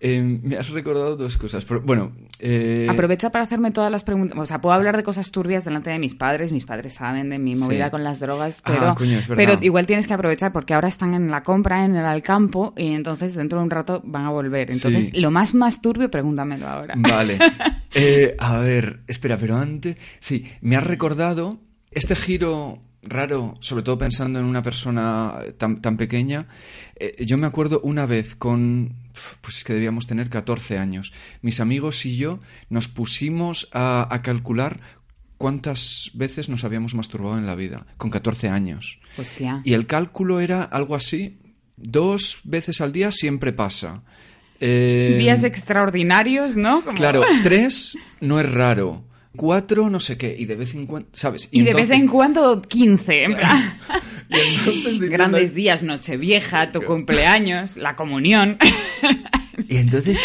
Em, me has recordado dos cosas. Bueno, eh... aprovecha para hacerme todas las preguntas. O sea, puedo hablar de cosas turbias delante de mis padres. Mis padres saben de mi movida con las drogas, ah, pero, pero igual tienes que aprovechar porque ahora están en la compra, en el Alcampo, y entonces dentro de un rato van a volver. Entonces, lo más más turbio, pregúntamelo ahora. Vale. Eh, a ver, espera, pero antes, sí, me has recordado este giro raro, sobre todo pensando en una persona tan, tan pequeña. Eh, yo me acuerdo una vez con, pues es que debíamos tener 14 años, mis amigos y yo nos pusimos a, calcular cuántas veces nos habíamos masturbado en la vida, con 14 años. Y el cálculo era algo así, dos veces al día siempre pasa. Eh, Días extraordinarios, ¿no? Claro, tres no es raro cuatro, no sé qué, y de vez en cuando, ¿sabes? Y, de vez en cuando quince. Grandes días, Nochevieja, tu cumpleaños, la comunión. Y entonces,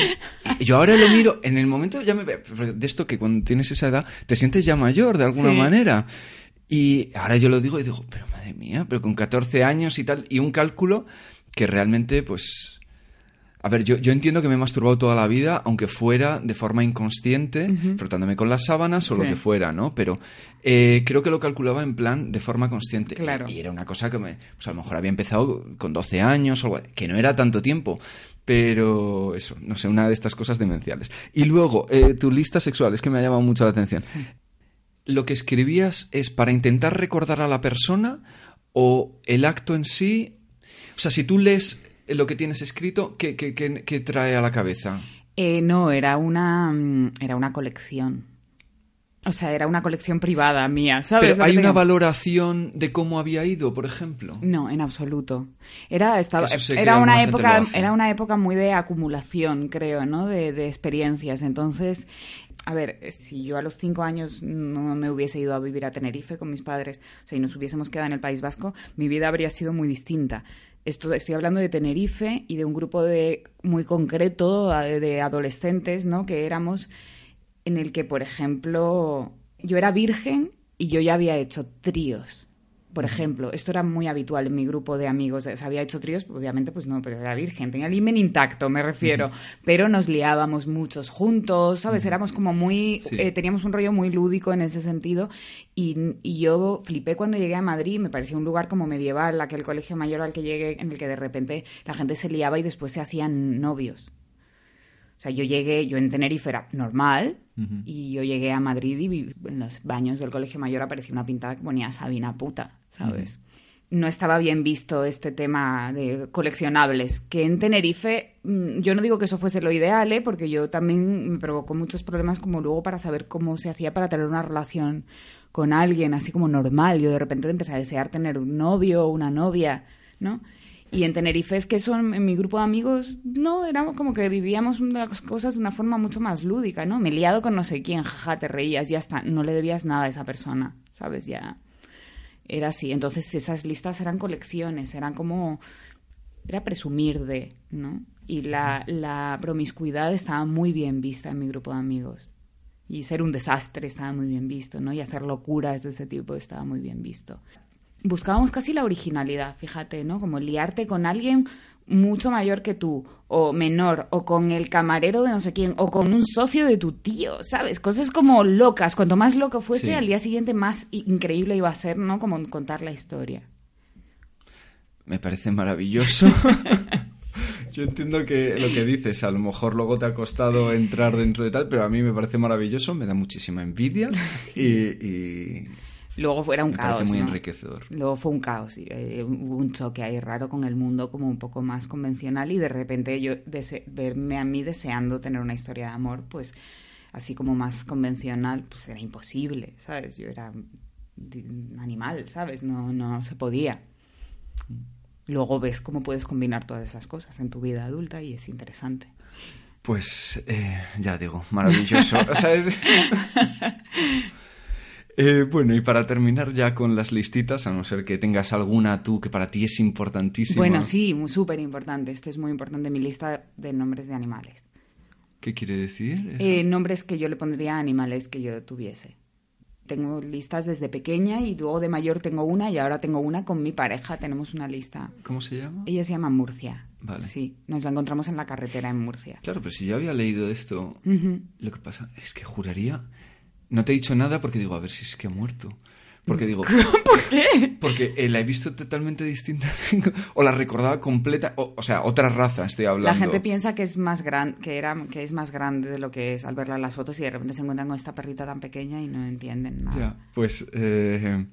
yo ahora lo miro, en el momento ya me de esto que cuando tienes esa edad te sientes ya mayor de alguna manera. Y ahora yo lo digo y digo, pero madre mía, pero con 14 años y tal, y un cálculo que realmente, pues, a ver, yo, yo, entiendo que me he masturbado toda la vida, aunque fuera de forma inconsciente, frotándome con las sábanas o lo que fuera, ¿no? Pero eh, creo que lo calculaba en plan de forma consciente. Claro. Y era una cosa que me, pues a lo mejor había empezado con 12 años o algo, que no era tanto tiempo. Pero eso, no sé, una de estas cosas demenciales. Y luego, eh, tu lista sexual, es que me ha llamado mucho la atención. ¿Lo que escribías es para intentar recordar a la persona o el acto en sí? O sea, si tú lees lo que tienes escrito, ¿qué, trae a la cabeza? Eh, no, era una, mm, era una colección. O sea, era una colección privada mía, ¿sabes? Pero hay una valoración de cómo había ido, por ejemplo. No, en absoluto. Era, estaba, era una época, era una época muy de acumulación, creo, ¿no? De, de, experiencias. Entonces, a ver, si yo a los cinco años no me hubiese ido a vivir a Tenerife con mis padres, o sea, y nos hubiésemos quedado en el País Vasco, mi vida habría sido muy distinta esto, estoy hablando de Tenerife y de un grupo de muy concreto de adolescentes, ¿no? Que éramos en el que, por ejemplo, yo era virgen y yo ya había hecho tríos por ejemplo, esto era muy habitual en mi grupo de amigos. Se había hecho tríos, obviamente, pues no, pero era virgen. Tenía el imen intacto, me refiero. Pero nos liábamos muchos juntos, ¿sabes? Éramos como muy. Eh, teníamos un rollo muy lúdico en ese sentido. Y, yo flipé cuando llegué a Madrid. Me parecía un lugar como medieval, aquel colegio mayor al que llegué, en el que de repente la gente se liaba y después se hacían novios. O sea, yo llegué, yo en Tenerife era normal, y yo llegué a Madrid y en los baños del colegio mayor apareció una pintada que ponía Sabina puta, ¿sabes? No estaba bien visto este tema de coleccionables, que en Tenerife, mm, yo no digo que eso fuese lo ideal, ¿eh? porque yo también me provocó muchos problemas como luego para saber cómo se hacía para tener una relación con alguien así como normal. Yo de repente empecé a desear tener un novio o una novia, ¿no? Y en Tenerife es que son, en mi grupo de amigos, no, éramos como que vivíamos las cosas de una forma mucho más lúdica, ¿no? Me he liado con no sé quién, jaja, te reías, ya está, no le debías nada a esa persona, ¿sabes? Ya era así. Entonces esas listas eran colecciones, eran como, era presumir de, ¿no? Y la, la promiscuidad estaba muy bien vista en mi grupo de amigos. Y ser un desastre estaba muy bien visto, ¿no? Y hacer locuras de ese tipo estaba muy bien visto buscábamos casi la originalidad, fíjate, ¿no? Como liarte con alguien mucho mayor que tú, o menor, o con el camarero de no sé quién, o con un socio de tu tío, ¿sabes? Cosas como locas. Cuanto más loco fuese, al día siguiente más increíble iba a ser, ¿no? Como contar la historia. Me parece maravilloso. Yo entiendo que lo que dices, a lo mejor luego te ha costado entrar dentro de tal, pero a mí me parece maravilloso, me da muchísima envidia y Luego fue, era un Me caos. muy enriquecedor. Luego fue un caos. Eh, hubo un choque ahí raro con el mundo como un poco más convencional y de repente yo verme a mí deseando tener una historia de amor, pues así como más convencional, pues era imposible, ¿sabes? Yo era animal, ¿sabes? No, no se podía. Luego ves cómo puedes combinar todas esas cosas en tu vida adulta y es interesante. Pues eh, ya digo, maravilloso. Eh, bueno, y para terminar ya con las listitas, a no ser que tengas alguna tú que para ti es importantísima. Bueno, sí, súper importante. Esto es muy importante, mi lista de nombres de animales. ¿Qué quiere decir? Eh, nombres que yo le pondría a animales que yo tuviese. Tengo listas desde pequeña y luego de mayor tengo una y ahora tengo una con mi pareja. Tenemos una lista. ¿Cómo se llama? Ella se llama Murcia. Vale. Sí, nos la encontramos en la carretera en Murcia. Claro, pero si yo había leído esto, lo que pasa es que juraría. No te he dicho nada porque digo, a ver si es que ha muerto. Porque digo... ¿Por qué? Porque eh, la he visto totalmente distinta o la recordaba completa, o, sea, otra raza estoy hablando. La gente piensa que es más grande, que era, que es más grande de lo que es al verla en las fotos y de repente se encuentran con esta perrita tan pequeña y no entienden nada. Ya, pues eh,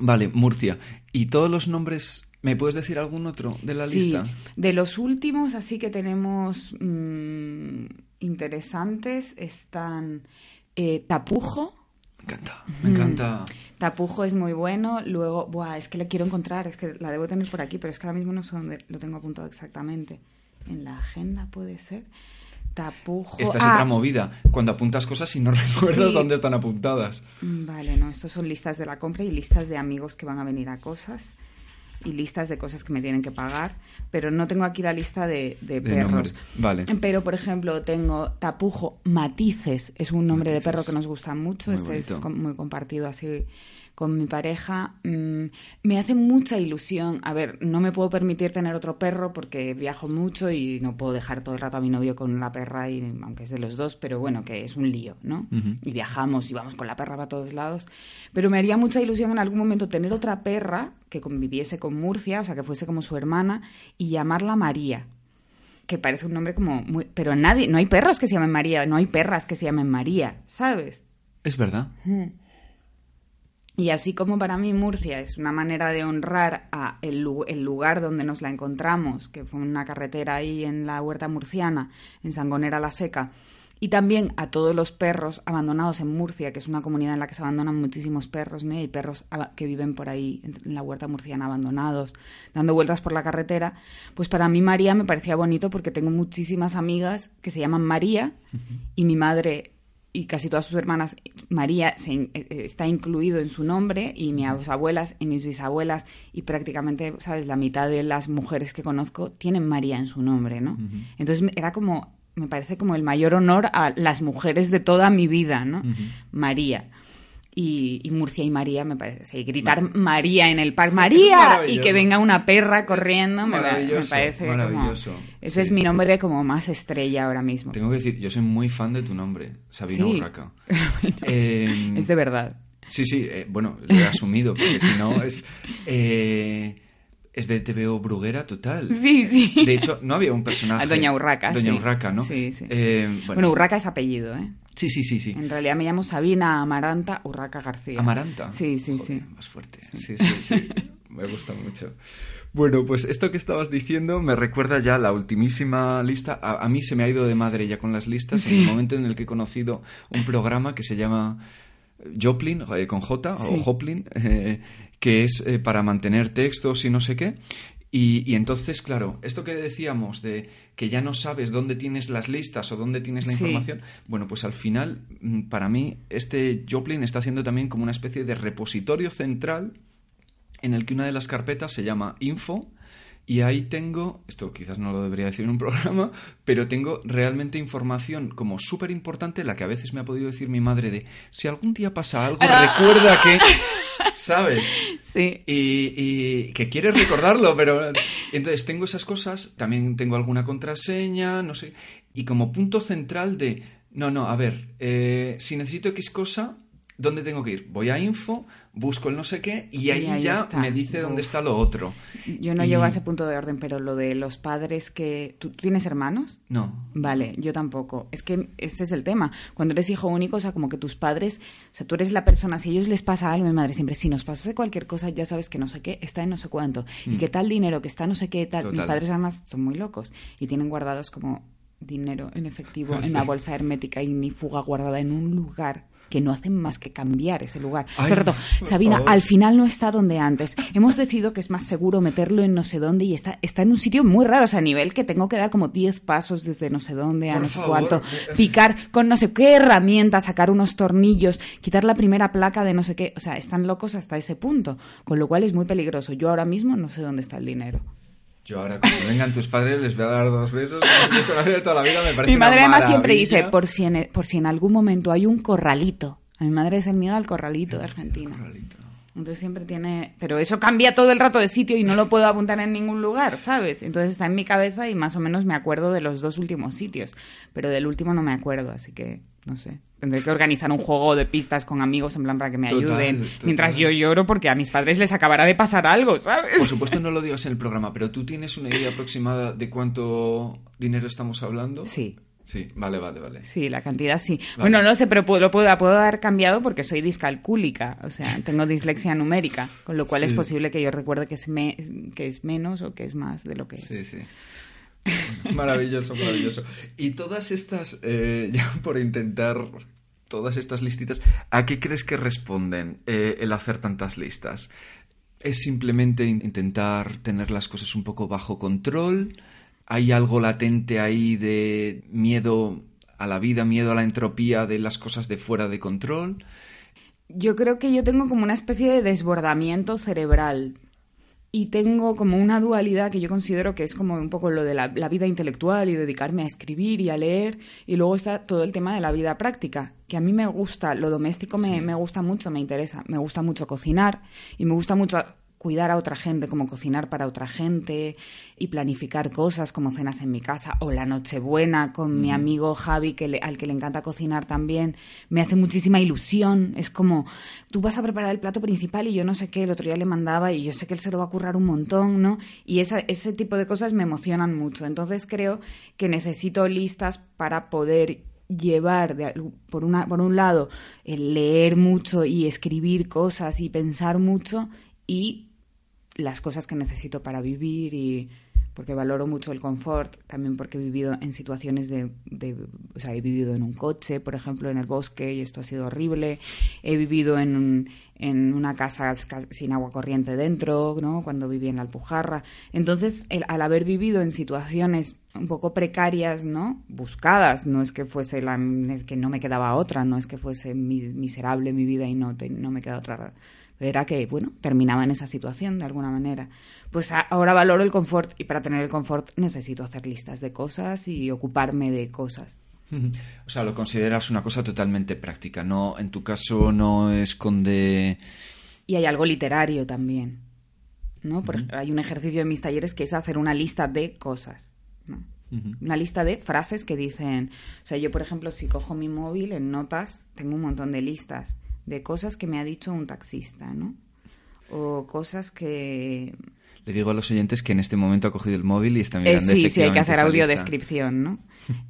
vale, Murcia. ¿Y todos los nombres ¿Me puedes decir algún otro de la lista? De los últimos, así que tenemos mm, interesantes, están eh, Tapujo. Me encanta, me encanta. Tapujo es muy bueno. Luego, buah, es que le quiero encontrar, es que la debo tener por aquí, pero es que ahora mismo no sé dónde lo tengo apuntado exactamente. En la agenda puede ser. Tapujo. Esta es otra ah. movida. Cuando apuntas cosas y no recuerdas dónde están apuntadas. Mm, vale, no, estos son listas de la compra y listas de amigos que van a venir a cosas y listas de cosas que me tienen que pagar, pero no tengo aquí la lista de, perros. Vale. Pero, por ejemplo, tengo Tapujo Matices, es un nombre de perro que nos gusta mucho, este es muy compartido así con mi pareja, mm, me hace mucha ilusión. A ver, no me puedo permitir tener otro perro porque viajo mucho y no puedo dejar todo el rato a mi novio con la perra, y, aunque es de los dos, pero bueno, que es un lío, ¿no? Y viajamos y vamos con la perra para todos lados. Pero me haría mucha ilusión en algún momento tener otra perra que conviviese con Murcia, o sea, que fuese como su hermana, y llamarla María que parece un nombre como muy... Pero nadie, no hay perros que se llamen María, no hay perras que se llamen María, ¿sabes? Es verdad. Y así como para mí Murcia es una manera de honrar a el, lugar donde nos la encontramos, que fue una carretera ahí en la huerta murciana, en Sangonera la Seca, y también a todos los perros abandonados en Murcia, que es una comunidad en la que se abandonan muchísimos perros, ¿no? Hay perros que viven por ahí en la huerta murciana abandonados, dando vueltas por la carretera. Pues para mí María me parecía bonito porque tengo muchísimas amigas que se llaman María y mi madre y casi todas sus hermanas, María se, eh, está incluido en su nombre y mis abuelas y mis bisabuelas y prácticamente, ¿sabes? La mitad de las mujeres que conozco tienen María en su nombre, ¿no? Entonces era como, me parece como el mayor honor a las mujeres de toda mi vida, ¿no? María y, Murcia y María, me parece. Y gritar María en el parque, ¡María! Y que venga una perra corriendo, me, parece maravilloso. ese es mi nombre como más estrella ahora mismo. Tengo que decir, yo soy muy fan de tu nombre, Sabina Urraca. Em, es de verdad. Sí, sí, eh, bueno, lo he asumido, porque si no es... Eh, es de TVO Bruguera total. Sí, sí. De hecho, no había un personaje. Doña Urraca. Doña Urraca, ¿no? Sí, sí. Eh, bueno. Urraca es apellido, ¿eh? Sí, sí, sí, sí. En realidad me llamo Sabina Amaranta Urraca García. ¿Amaranta? Sí, sí, sí. Más fuerte. Sí, sí, sí. me gusta mucho. Bueno, pues esto que estabas diciendo me recuerda ya la ultimísima lista. A, mí se me ha ido de madre ya con las listas en el momento en el que he conocido un programa que se llama Joplin, eh, con J, o Joplin, eh, que es eh, para mantener textos y no sé qué. Y, entonces, claro, esto que decíamos de que ya no sabes dónde tienes las listas o dónde tienes la información, bueno, pues al final, mm, para mí, este Joplin está haciendo también como una especie de repositorio central en el que una de las carpetas se llama Info y ahí tengo, esto quizás no lo debería decir en un programa, pero tengo realmente información como súper importante, la que a veces me ha podido decir mi madre de, si algún día pasa algo, recuerda que... ¿sabes? Sí. Y, que quieres recordarlo, pero... Entonces tengo esas cosas, también tengo alguna contraseña, no sé, y como punto central de, no, no, a ver, eh, si necesito X cosa, ¿dónde tengo que ir? Voy a info, busco el no sé qué y ahí, ya me dice dónde está lo otro. Yo no llego a ese punto de orden, pero lo de los padres que... ¿Tú tienes hermanos? No. Vale, yo tampoco. Es que ese es el tema. Cuando eres hijo único, o sea, como que tus padres... O sea, tú eres la persona, si a ellos les pasa algo, mi madre siempre, si nos pasase cualquier cosa, ya sabes que no sé qué está en no sé cuánto. Y mm. que tal dinero que está no sé qué tal... Mis padres además son muy locos y tienen guardados como dinero en efectivo en una bolsa hermética y ni fuga guardada en un lugar que no hacen más que cambiar ese lugar. Sabina, al final no está donde antes. Hemos decidido que es más seguro meterlo en no sé dónde y está, está en un sitio muy raro, o sea, a nivel que tengo que dar como 10 pasos desde no sé dónde a no sé cuánto, picar con no sé qué herramienta, sacar unos tornillos, quitar la primera placa de no sé qué, o sea, están locos hasta ese punto, con lo cual es muy peligroso. Yo ahora mismo no sé dónde está el dinero. Yo ahora cuando vengan tus padres les voy a dar dos besos. toda la vida me Mi madre además siempre dice, por si, en, por si en algún momento hay un corralito. A mi madre es el miedo al corralito de Argentina. Entonces siempre tiene... Pero eso cambia todo el rato de sitio y no lo puedo apuntar en ningún lugar, ¿sabes? Entonces está en mi cabeza y más o menos me acuerdo de los dos últimos sitios. Pero del último no me acuerdo, así que no sé. Tendré que organizar un juego de pistas con amigos en plan para que me ayuden. Mientras yo lloro porque a mis padres les acabará de pasar algo, ¿sabes? Por supuesto no lo digas en el programa, pero ¿tú tienes una idea aproximada de cuánto dinero estamos hablando? Sí. Sí, vale, vale, vale. Sí, la cantidad sí. Bueno, no sé, pero puedo, lo puedo, puedo haber cambiado porque soy discalcúlica, o sea, tengo dislexia numérica, con lo cual es posible que yo recuerde que es, que es menos o que es más de lo que es. Sí, sí. Maravilloso, maravilloso. Y todas estas, eh, ya por intentar, todas estas listitas, ¿a qué crees que responden eh, el hacer tantas listas? ¿Es simplemente intentar tener las cosas un poco bajo control? Hay algo latente ahí de miedo a la vida, miedo a la entropía de las cosas de fuera de control. Yo creo que yo tengo como una especie de desbordamiento cerebral y tengo como una dualidad que yo considero que es como un poco lo de la, vida intelectual y dedicarme a escribir y a leer y luego está todo el tema de la vida práctica que a mí me gusta, lo doméstico me, me gusta mucho, me interesa, me gusta mucho cocinar y me gusta mucho cuidar a otra gente, como cocinar para otra gente y planificar cosas como cenas en mi casa o la Nochebuena con mi amigo Javi, que al que le encanta cocinar también, me hace muchísima ilusión. Es como, tú vas a preparar el plato principal y yo no sé qué, el otro día le mandaba y yo sé que él se lo va a currar un montón, ¿no? Y esa, ese tipo de cosas me emocionan mucho. Entonces creo que necesito listas para poder llevar por, una, por un lado el leer mucho y escribir cosas y pensar mucho y las cosas que necesito para vivir y porque valoro mucho el confort, también porque he vivido en situaciones de, o sea, he vivido en un coche, por ejemplo, en el bosque, y esto ha sido horrible. He vivido en, en una casa sin agua corriente dentro, ¿no? Cuando viví en la Alpujarra. Entonces, al haber vivido en situaciones un poco precarias, ¿no? Buscadas, no es que fuese la, que no me quedaba otra, no es que fuese miserable mi vida y no, no me queda otra era que, bueno, terminaba en esa situación de alguna manera. Pues ahora valoro el confort y para tener el confort necesito hacer listas de cosas y ocuparme de cosas. O sea, lo consideras una cosa totalmente práctica, no en tu caso no esconde y hay algo literario también. ¿No? hay un ejercicio en mis talleres que es hacer una lista de cosas, Una lista de frases que dicen, o sea, yo por ejemplo, si cojo mi móvil en notas, tengo un montón de listas de cosas que me ha dicho un taxista, ¿no? O cosas que... Le digo a los oyentes que en este momento ha cogido el móvil y está mirando eh, Sí, sí, hay que hacer audiodescripción, ¿no?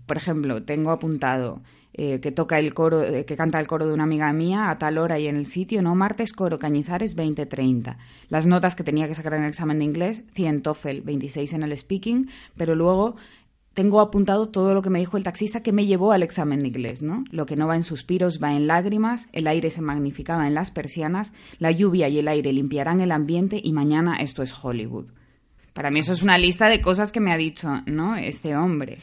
Por ejemplo, tengo apuntado eh, que toca el coro, eh, que canta el coro de una amiga mía a tal hora y en el sitio, ¿no? Martes, coro Cañizares, 20-30. Las notas que tenía que sacar en el examen de inglés, 100 TOEFL, 26 en el speaking, pero luego tengo apuntado todo lo que me dijo el taxista que me llevó al examen de inglés, ¿no? Lo que no va en suspiros va en lágrimas, el aire se magnificaba en las persianas, la lluvia y el aire limpiarán el ambiente y mañana esto es Hollywood. Para mí eso es una lista de cosas que me ha dicho, ¿no? Este hombre.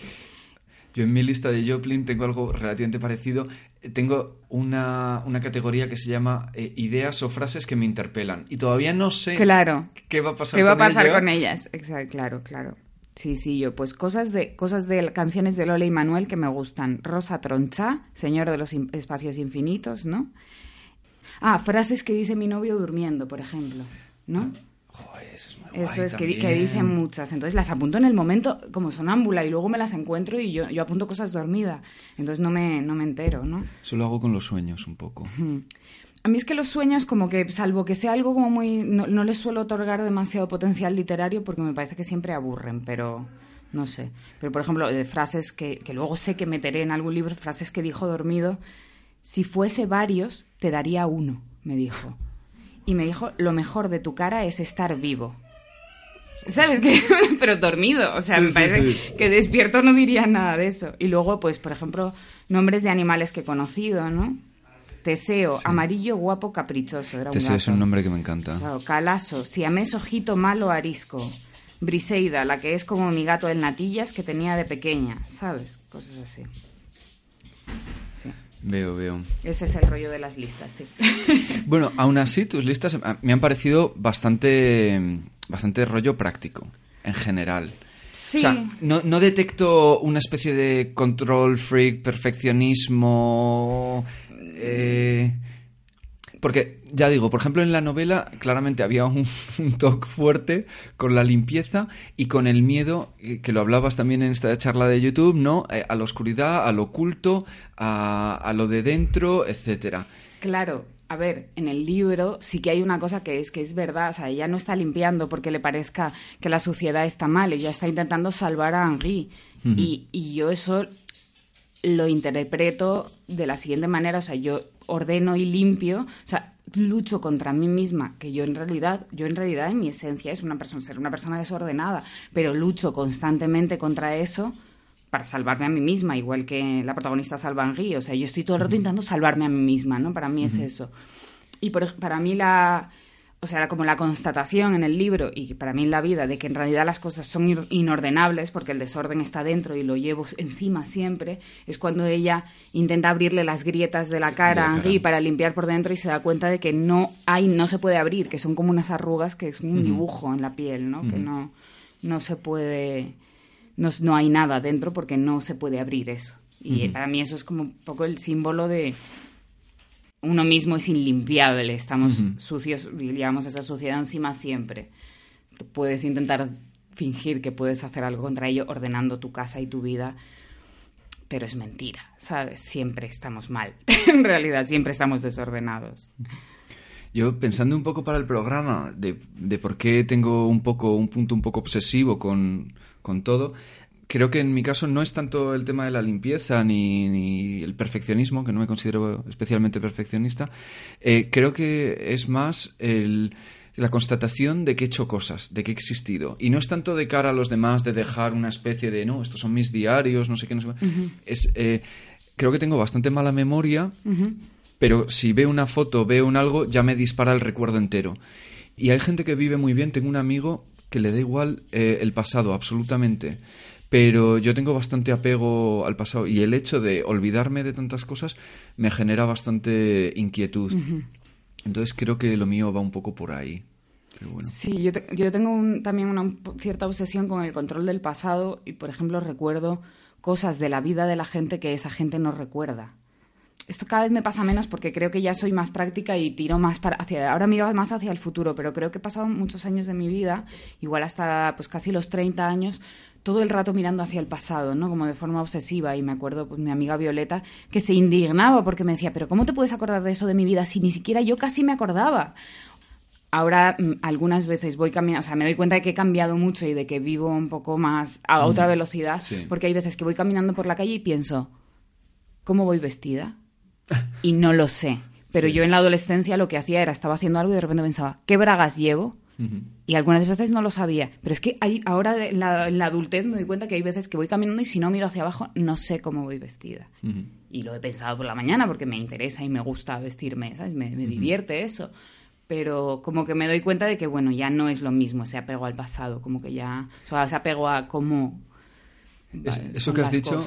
Yo en mi lista de Joplin tengo algo relativamente parecido. Tengo una, categoría que se llama eh, ideas o frases que me interpelan. Y todavía no sé claro. qué va a pasar, ¿Qué va a pasar con ellas. Exacto, claro, claro. Sí, sí, yo, pues cosas de, cosas de canciones de Lola y Manuel que me gustan. Rosa Troncha, Señor de los Espacios Infinitos, ¿no? Ah, frases que dice mi novio durmiendo, por ejemplo, ¿no? Eso es que, que, dicen muchas. Entonces las apunto en el momento como sonámbula y luego me las encuentro y yo, yo apunto cosas dormida. Entonces no me, no me entero, ¿no? Eso lo hago con los sueños un poco. A mí es que los sueños, como que, salvo que sea algo como muy. No, no les suelo otorgar demasiado potencial literario porque me parece que siempre aburren, pero. No sé. Pero, por ejemplo, de frases que, que luego sé que meteré en algún libro, frases que dijo dormido. Si fuese varios, te daría uno, me dijo. Y me dijo: Lo mejor de tu cara es estar vivo. ¿Sabes? Que, pero dormido. O sea, me parece que despierto no diría nada de eso. Y luego, pues, por ejemplo, nombres de animales que he conocido, ¿no? Teseo, amarillo, guapo, caprichoso. Era Teseo es un nombre que me encanta. Claro, Calaso, siamés, ojito, malo, arisco. Briseida, la que es como mi gato del Natillas que tenía de pequeña, ¿sabes? Cosas así. Sí. Veo, veo. Ese es el rollo de las listas, sí. bueno, aún así, tus listas me han parecido bastante, bastante rollo práctico, en general. Sí. O sea, no, no detecto una especie de control freak, perfeccionismo. Eh, porque, ya digo, por ejemplo, en la novela claramente había un, toque fuerte con la limpieza y con el miedo, eh, que lo hablabas también en esta charla de YouTube, ¿no? Eh, a la oscuridad, al oculto, a, a lo de dentro, etcétera. Claro, a ver, en el libro sí que hay una cosa que es que es verdad, o sea, ella no está limpiando porque le parezca que la suciedad está mal, ella está intentando salvar a Henri. y, y, yo eso lo interpreto de la siguiente manera, o sea, yo ordeno y limpio, o sea, lucho contra mí misma, que yo en realidad, yo en realidad en mi esencia es una persona, ser una persona desordenada, pero lucho constantemente contra eso para salvarme a mí misma, igual que la protagonista salva a o sea, yo estoy todo el rato intentando salvarme a mí misma, ¿no? Para mí es eso. Y por, para mí la, o sea, como la constatación en el libro y para mí en la vida de que en realidad las cosas son inordenables porque el desorden está dentro y lo llevo encima siempre, es cuando ella intenta abrirle las grietas de la cara a para limpiar por dentro y se da cuenta de que no hay, no se puede abrir, que son como unas arrugas, que es un dibujo en la piel, ¿no? Que no, no se puede, no, no hay nada dentro porque no se puede abrir eso. Y para mí eso es como un poco el símbolo de, uno mismo es inlimpiable, estamos sucios y llevamos esa suciedad encima siempre. puedes intentar fingir que puedes hacer algo contra ello ordenando tu casa y tu vida, pero es mentira, ¿sabes? Siempre estamos mal, en realidad siempre estamos desordenados. Yo pensando un poco para el programa de, de por qué tengo un poco un punto un poco obsesivo con, con todo, creo que en mi caso no es tanto el tema de la limpieza ni, el perfeccionismo, que no me considero especialmente perfeccionista. Eh, creo que es más la constatación de que he hecho cosas, de que he existido. Y no es tanto de cara a los demás, de dejar una especie de, no, estos son mis diarios, no sé qué, no sé qué. es, eh, creo que tengo bastante mala memoria, pero si veo una foto, veo un algo, ya me dispara el recuerdo entero. Y hay gente que vive muy bien. Tengo un amigo que le da igual eh, el pasado, absolutamente pero yo tengo bastante apego al pasado y el hecho de olvidarme de tantas cosas me genera bastante inquietud. Entonces creo que lo mío va un poco por ahí. Sí, yo, yo tengo también una cierta obsesión con el control del pasado y, por ejemplo, recuerdo cosas de la vida de la gente que esa gente no recuerda. Esto cada vez me pasa menos porque creo que ya soy más práctica y tiro más para hacia ahora miro más hacia el futuro, pero creo que he pasado muchos años de mi vida, igual hasta pues casi los 30 años, todo el rato mirando hacia el pasado, ¿no? Como de forma obsesiva. Y me acuerdo, pues, mi amiga Violeta, que se indignaba porque me decía, pero ¿cómo te puedes acordar de eso de mi vida si ni siquiera yo casi me acordaba? Ahora, mm, algunas veces voy caminando, o sea, me doy cuenta de que he cambiado mucho y de que vivo un poco más a otra velocidad, porque hay veces que voy caminando por la calle y pienso, ¿cómo voy vestida? Y no lo sé. Pero yo en la adolescencia lo que hacía era, estaba haciendo algo y de repente pensaba, ¿qué bragas llevo? Y algunas veces no lo sabía. Pero es que hay, ahora en la, adultez me doy cuenta que hay veces que voy caminando y si no miro hacia abajo no sé cómo voy vestida. Y lo he pensado por la mañana porque me interesa y me gusta vestirme, ¿sabes? Me, divierte eso. Pero como que me doy cuenta de que, bueno, ya no es lo mismo ese apego al pasado, como que ya, o sea, ese apego a cómo eso que has dicho,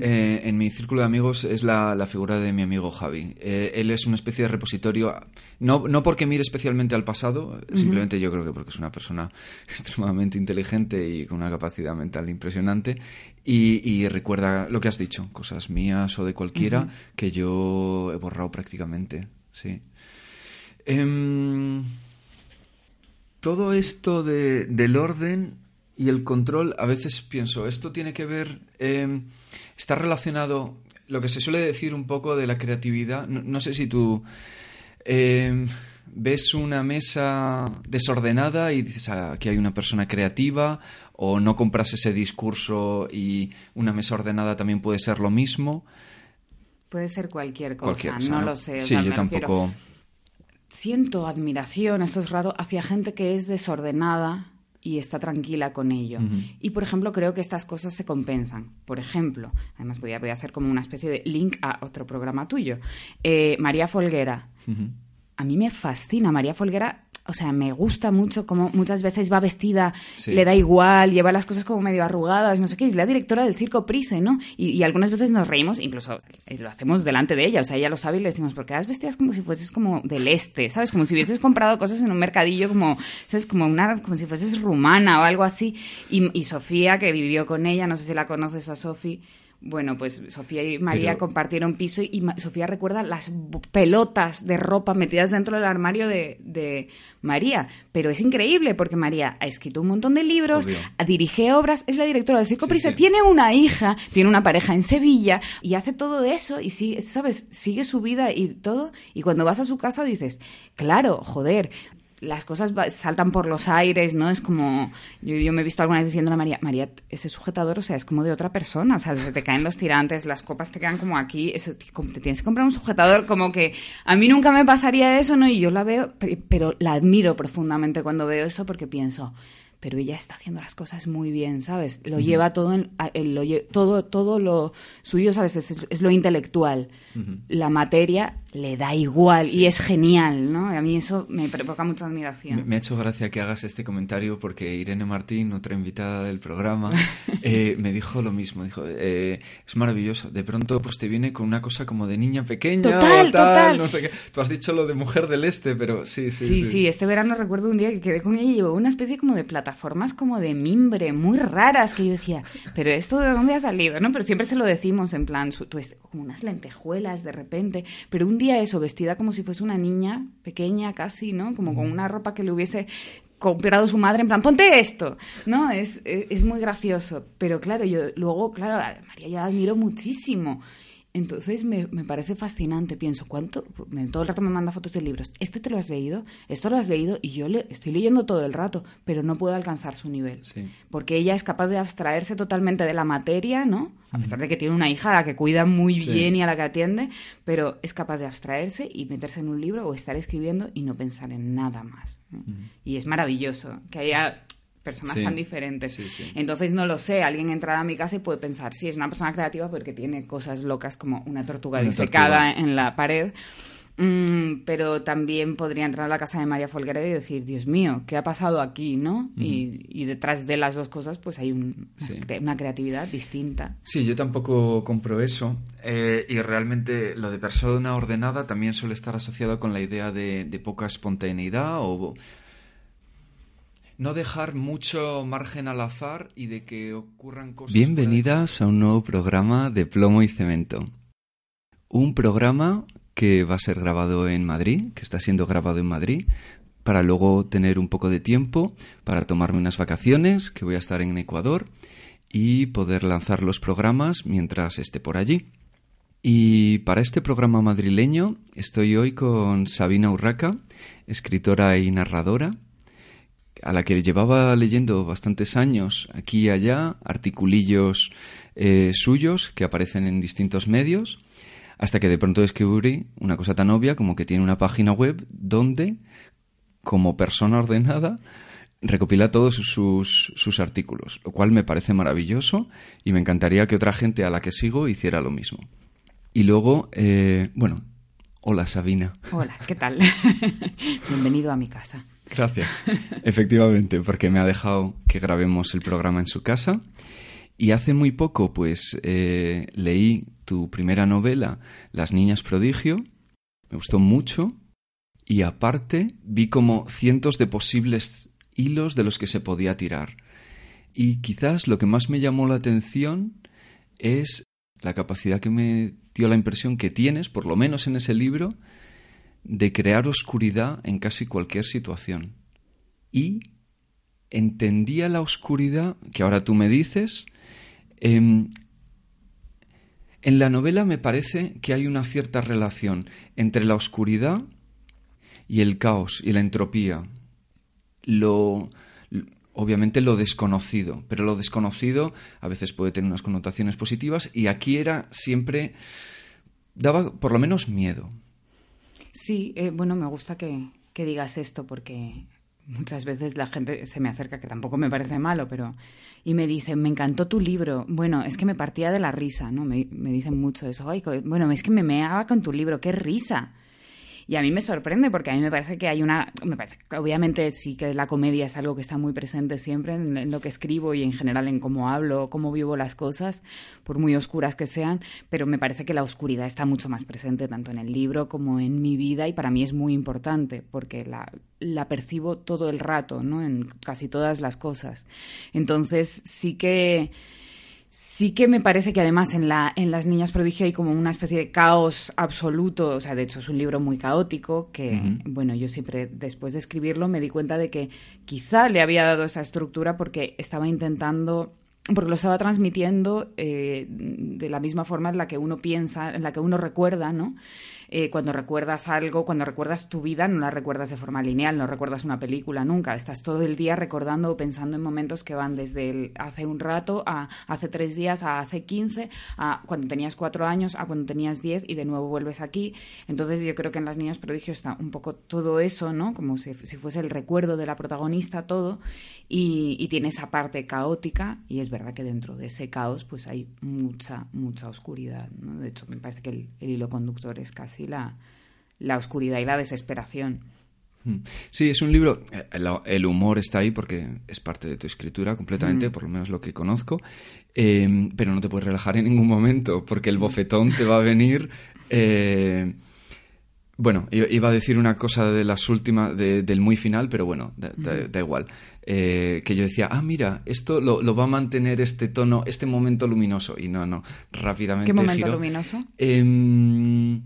eh, en mi círculo de amigos es la, figura de mi amigo Javi. Eh, él es una especie de repositorio, no, no porque mire especialmente al pasado, simplemente yo creo que porque es una persona extremadamente inteligente y con una capacidad mental impresionante y, recuerda lo que has dicho, cosas mías o de cualquiera que yo he borrado prácticamente. Sí. Em, todo esto de, del orden y el control, a veces pienso, esto tiene que ver, em, está relacionado, lo que se suele decir un poco de la creatividad, no, sé si tú em, ves una mesa desordenada y dices, ah, aquí hay una persona creativa, o no compras ese discurso y una mesa ordenada también puede ser lo mismo. Puede ser cualquier cosa, no, lo sé. Sí, yo tampoco. Siento admiración, esto es raro, hacia gente que es desordenada y está tranquila con ello. Y, por ejemplo, creo que estas cosas se compensan. Por ejemplo, además voy a, voy a hacer como una especie de link a otro programa tuyo. Eh, María Folguera. A mí me fascina. María Folguera o sea, me gusta mucho como muchas veces va vestida, le da igual, lleva las cosas como medio arrugadas, no sé qué, es la directora del circo Prise, ¿no? Y, algunas veces nos reímos, incluso eh, lo hacemos delante de ella, o sea, ella lo sabe y le decimos, porque vas vestidas como si fueses como del este, ¿sabes? Como si hubieses comprado cosas en un mercadillo, como, ¿sabes? Como, una, como si fueses rumana o algo así. Y, y Sofía, que vivió con ella, no sé si la conoces a Sofía, bueno, pues Sofía y María compartieron piso y Sofía recuerda las pelotas de ropa metidas dentro del armario de, María. Pero es increíble porque María ha escrito un montón de libros, dirige obras, es la directora del Circo Prisa, tiene una hija, tiene una pareja en Sevilla y hace todo eso y sigue, ¿sabes? Sigue su vida y todo. Y cuando vas a su casa dices, claro, joder, las cosas saltan por los aires, ¿no? Es como, yo, me he visto alguna vez diciendo a María, María, ese sujetador, o sea, es como de otra persona, o sea, se te caen los tirantes, las copas te quedan como aquí, te tienes que comprar un sujetador, como que a mí nunca me pasaría eso, ¿no? Y yo la veo, pero la admiro profundamente cuando veo eso porque pienso, pero ella está haciendo las cosas muy bien, ¿sabes? Lo lleva todo, en, lo, todo, todo lo suyo, ¿sabes? Es, lo intelectual. La materia le da igual y es genial, ¿no? A mí eso me provoca mucha admiración. Me, ha hecho gracia que hagas este comentario porque Irene Martín, otra invitada del programa, eh, me dijo lo mismo. Dijo, eh, es maravilloso. De pronto pues te viene con una cosa como de niña pequeña total, o tal, no sé qué. Tú has dicho lo de mujer del este, pero sí, sí. Sí, sí, este verano recuerdo un día que quedé con ella y llevó una especie como de plataformas como de mimbre, muy raras, que yo decía, pero esto de dónde ha salido, ¿no? Pero siempre se lo decimos en plan, como unas lentejuelas de repente, pero un día eso, vestida como si fuese una niña pequeña casi, ¿no? Como con una ropa que le hubiese comprado su madre en plan, ponte esto, ¿no? Es, es, muy gracioso. Pero claro, yo luego, claro, a María ya admiro muchísimo. Entonces me, me, parece fascinante. Pienso, ¿cuánto? Todo el rato me manda fotos de libros. ¿Este te lo has leído? Esto lo has leído y yo le estoy leyendo todo el rato, pero no puedo alcanzar su nivel. Porque ella es capaz de abstraerse totalmente de la materia, ¿no? A pesar de que tiene una hija a la que cuida muy bien y a la que atiende, pero es capaz de abstraerse y meterse en un libro o estar escribiendo y no pensar en nada más. Y es maravilloso que haya personas tan diferentes. Entonces, no lo sé, alguien entrará a mi casa y puede pensar, sí, es una persona creativa porque tiene cosas locas como una tortuga disecada en la pared. Mm, pero también podría entrar a la casa de María Folguera y decir, Dios mío, ¿qué ha pasado aquí? ¿no? y, detrás de las dos cosas, pues hay una creatividad distinta. Sí, yo tampoco compro eso. Eh, y realmente lo de persona ordenada también suele estar asociado con la idea de, de poca espontaneidad o no dejar mucho margen al azar y de que ocurran cosas. Bienvenidas a un nuevo programa de Plomo y Cemento. Un programa que va a ser grabado en Madrid, que está siendo grabado en Madrid, para luego tener un poco de tiempo para tomarme unas vacaciones, que voy a estar en Ecuador, y poder lanzar los programas mientras esté por allí. Y para este programa madrileño estoy hoy con Sabina Urraca, escritora y narradora, a la que llevaba leyendo bastantes años aquí y allá, articulillos eh, suyos que aparecen en distintos medios, hasta que de pronto descubrí una cosa tan obvia como que tiene una página web donde, como persona ordenada, recopila todos sus, sus artículos, lo cual me parece maravilloso y me encantaría que otra gente a la que sigo hiciera lo mismo. Y luego, eh, bueno, hola Sabina. Hola, ¿qué tal? Bienvenido a mi casa. Gracias. Efectivamente, porque me ha dejado que grabemos el programa en su casa. Y hace muy poco, pues, eh, leí tu primera novela, Las Niñas Prodigio. Me gustó mucho. Y aparte, vi como cientos de posibles hilos de los que se podía tirar. Y quizás lo que más me llamó la atención es la capacidad que me dio la impresión que tienes, por lo menos en ese libro, de crear oscuridad en casi cualquier situación. Y entendía la oscuridad, que ahora tú me dices, em, en la novela me parece que hay una cierta relación entre la oscuridad y el caos y la entropía. Lo, obviamente lo desconocido, pero lo desconocido a veces puede tener unas connotaciones positivas y aquí era siempre daba por lo menos miedo. Sí, eh, bueno, me gusta que, digas esto porque muchas veces la gente se me acerca, que tampoco me parece malo, pero... Y me dicen, me encantó tu libro. Bueno, es que me partía de la risa, ¿no? Me, me dicen mucho eso. Ay, bueno, es que me meaba con tu libro, qué risa. Y a mí me sorprende porque a mí me parece que hay una... Obviamente sí que la comedia es algo que está muy presente siempre en, lo que escribo y en general en cómo hablo, cómo vivo las cosas, por muy oscuras que sean, pero me parece que la oscuridad está mucho más presente tanto en el libro como en mi vida y para mí es muy importante porque la, la percibo todo el rato, ¿no? En casi todas las cosas. Entonces sí que Sí que me parece que además en, la, en Las Niñas Prodigio hay como una especie de caos absoluto, o sea, de hecho es un libro muy caótico que, bueno, yo siempre después de escribirlo me di cuenta de que quizá le había dado esa estructura porque estaba intentando porque lo estaba transmitiendo eh, de la misma forma en la que uno piensa, en la que uno recuerda, ¿no? Eh, cuando recuerdas algo, cuando recuerdas tu vida, no la recuerdas de forma lineal, no recuerdas una película nunca. Estás todo el día recordando o pensando en momentos que van desde hace un rato a hace tres días, a hace quince, a cuando tenías cuatro años, a cuando tenías diez y de nuevo vuelves aquí. Entonces yo creo que en Las Niñas Prodigios está un poco todo eso, ¿no? Como si, fuese el recuerdo de la protagonista, todo. Y, tiene esa parte caótica y es verdad que dentro de ese caos pues hay mucha, mucha oscuridad. ¿no? De hecho, me parece que el hilo conductor es casi la, la oscuridad y la desesperación. Hmm. Sí, es un libro, eh, el, humor está ahí porque es parte de tu escritura completamente, hmm. por lo menos lo que conozco, em, pero no te puedes relajar en ningún momento porque el bofetón te va a venir. Eh, bueno, iba a decir una cosa de las últimas, del muy final, pero bueno, da, hmm. igual. Eh, que yo decía, ah, mira, esto lo, va a mantener este tono, este momento luminoso. Y no, no, rápidamente. ¿Qué momento luminoso? Em,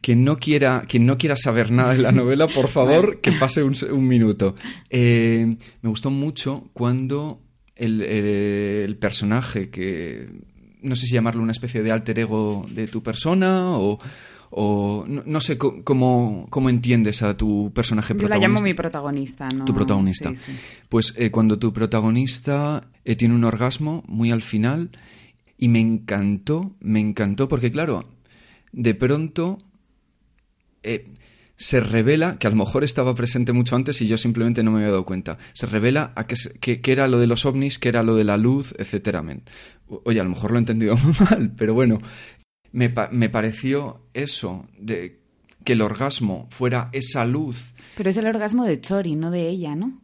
quien no quiera, quien no quiera saber nada de la novela, por favor, que pase un, minuto. Eh, me gustó mucho cuando el, personaje que no sé si llamarlo una especie de alter ego de tu persona o, no, sé cómo, cómo, entiendes a tu personaje protagonista. Yo la llamo mi protagonista, ¿no? Tu protagonista. Pues eh, cuando tu protagonista eh, tiene un orgasmo muy al final y me encantó, me encantó porque claro, de pronto eh, se revela, que a lo mejor estaba presente mucho antes y yo simplemente no me había dado cuenta, se revela a que, era lo de los ovnis, que era lo de la luz, etcétera. Oye, a lo mejor lo he entendido mal, pero bueno, me, me pareció eso, de que el orgasmo fuera esa luz. Pero es el orgasmo de Chori, no de ella, ¿no?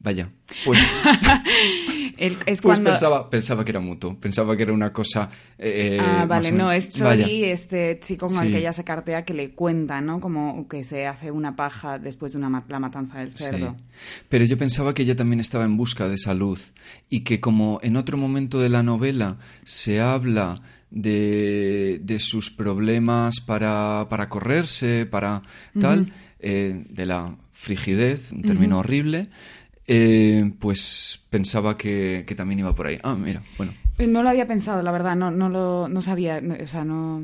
Vaya, pues... pues pensaba, pensaba que era mutuo, pensaba que era una cosa... Eh, ah, vale, no, es Chori, este chico con el que ella se cartea, que le cuenta, ¿no? Como que se hace una paja después de una, la matanza del cerdo. Pero yo pensaba que ella también estaba en busca de esa luz y que como en otro momento de la novela se habla de, de sus problemas para, para correrse, para tal, eh, de la frigidez, un término horrible, eh, pues pensaba que, también iba por ahí. Ah, mira, bueno. Eh, no lo había pensado, la verdad, no, no lo no sabía, o sea, no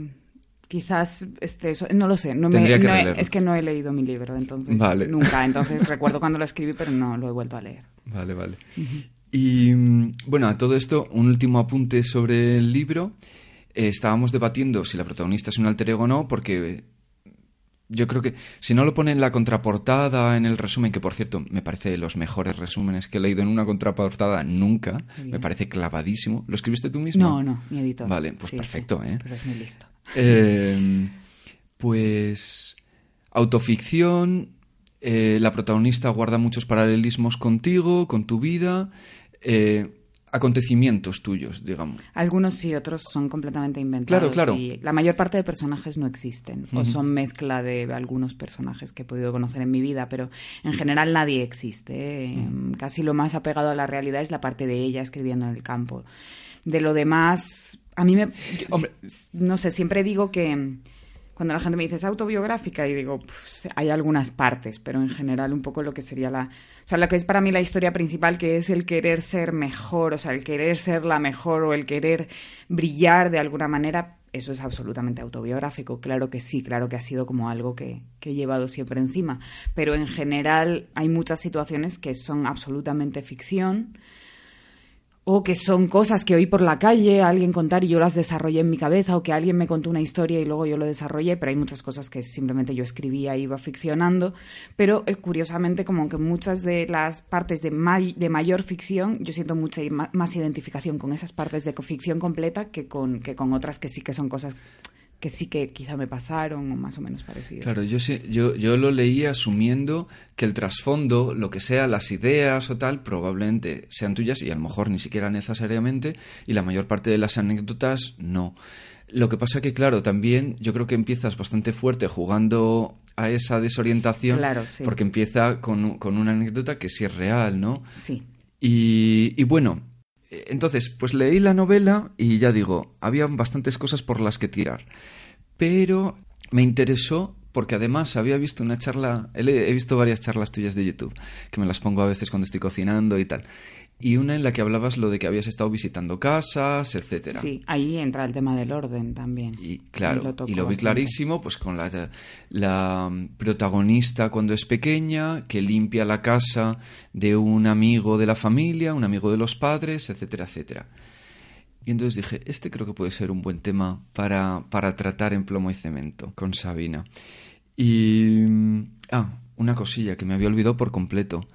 quizás este no lo sé no me, es que no he leído mi libro entonces nunca entonces recuerdo cuando lo escribí pero no lo he vuelto a leer. Vale vale. Y mm, bueno a todo esto un último apunte sobre el libro eh, estábamos debatiendo si la protagonista es un alter ego o no porque yo creo que si no lo pone en la contraportada, en el resumen, que por cierto me parece de los mejores resúmenes que he leído en una contraportada nunca, me parece clavadísimo. ¿Lo escribiste tú mismo? No, no, mi editor. Vale, pues perfecto, ¿eh? Pero es muy listo. Eh, pues autoficción, eh, la protagonista guarda muchos paralelismos contigo, con tu vida. Eh, acontecimientos tuyos, digamos. Algunos sí, otros son completamente inventados. Claro, claro. Y la mayor parte de personajes no existen, o son mezcla de algunos personajes que he podido conocer en mi vida, pero en general nadie existe. ¿eh? Casi lo más apegado a la realidad es la parte de ella escribiendo en el campo. De lo demás, a mí me... Hombre. No sé, siempre digo que cuando la gente me dice es autobiográfica y digo, pues, hay algunas partes, pero en general un poco lo que sería la, o sea, lo que es para mí la historia principal, que es el querer ser mejor, o sea, el querer ser la mejor o el querer brillar de alguna manera, eso es absolutamente autobiográfico. Claro que sí, claro que ha sido como algo que, que he llevado siempre encima, pero en general hay muchas situaciones que son absolutamente ficción o que son cosas que oí por la calle, alguien contar y yo las desarrollé en mi cabeza, o que alguien me contó una historia y luego yo lo desarrollé, pero hay muchas cosas que simplemente yo escribía y iba ficcionando, pero eh, curiosamente como que muchas de las partes de, de mayor ficción, yo siento mucha más identificación con esas partes de ficción completa que con, que con otras que sí que son cosas que sí que quizá me pasaron o más o menos parecido. Claro, yo, yo, yo lo leí asumiendo que el trasfondo, lo que sea, las ideas o tal, probablemente sean tuyas y a lo mejor ni siquiera necesariamente, y la mayor parte de las anécdotas no. Lo que pasa que, claro, también yo creo que empiezas bastante fuerte jugando a esa desorientación, claro, sí. porque empieza con, con, una anécdota que sí es real, ¿no? Sí. Y, y bueno, entonces, pues leí la novela y ya digo, había bastantes cosas por las que tirar. Pero me interesó porque además había visto una charla, he visto varias charlas tuyas de YouTube, que me las pongo a veces cuando estoy cocinando y tal y una en la que hablabas lo de que habías estado visitando casas, etcétera. Sí, ahí entra el tema del orden también. Y claro, y lo vi clarísimo, pues con la, la protagonista cuando es pequeña, que limpia la casa de un amigo de la familia, un amigo de los padres, etcétera, etcétera. Y entonces dije, este creo que puede ser un buen tema para, para tratar en plomo y cemento con Sabina. Y... Ah, una cosilla que me había olvidado por completo.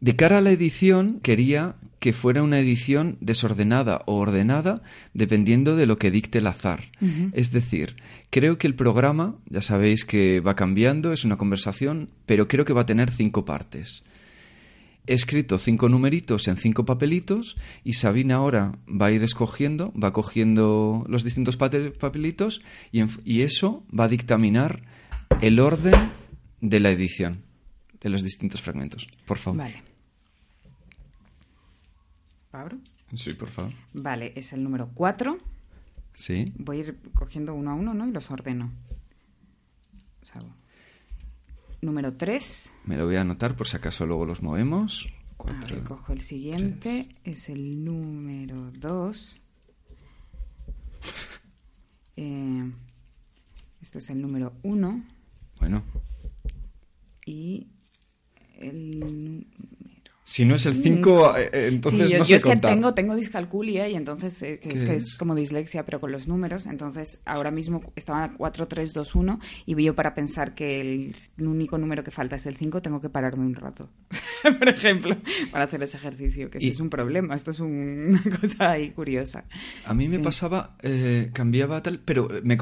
De cara a la edición, quería que fuera una edición desordenada o ordenada dependiendo de lo que dicte el azar. Es decir, creo que el programa, ya sabéis que va cambiando, es una conversación, pero creo que va a tener cinco partes. He escrito cinco numeritos en cinco papelitos y Sabina ahora va a ir escogiendo, va cogiendo los distintos papelitos y, y eso va a dictaminar el orden de la edición de los distintos fragmentos. Por favor. Vale. ¿Pablo? Sí, por favor. Vale, es el número 4. Sí. Voy a ir cogiendo uno a uno, ¿no? Y los ordeno. Número 3. Me lo voy a anotar por si acaso luego los movemos. Cuatro, cojo el siguiente. Es el número 2. Eh, esto es el número 1. Bueno. Y el si no es el 5, eh, eh, entonces yo, no sé es que tengo, tengo discalculia y entonces eh, es, que es? como dislexia, pero con los números. Entonces ahora mismo estaba 4, 3, 2, 1 y yo para pensar que el, único número que falta es el 5, tengo que pararme un rato, por ejemplo, para hacer ese ejercicio, que esto es un problema, esto es una cosa ahí curiosa. A mí me pasaba, cambiaba tal, pero me,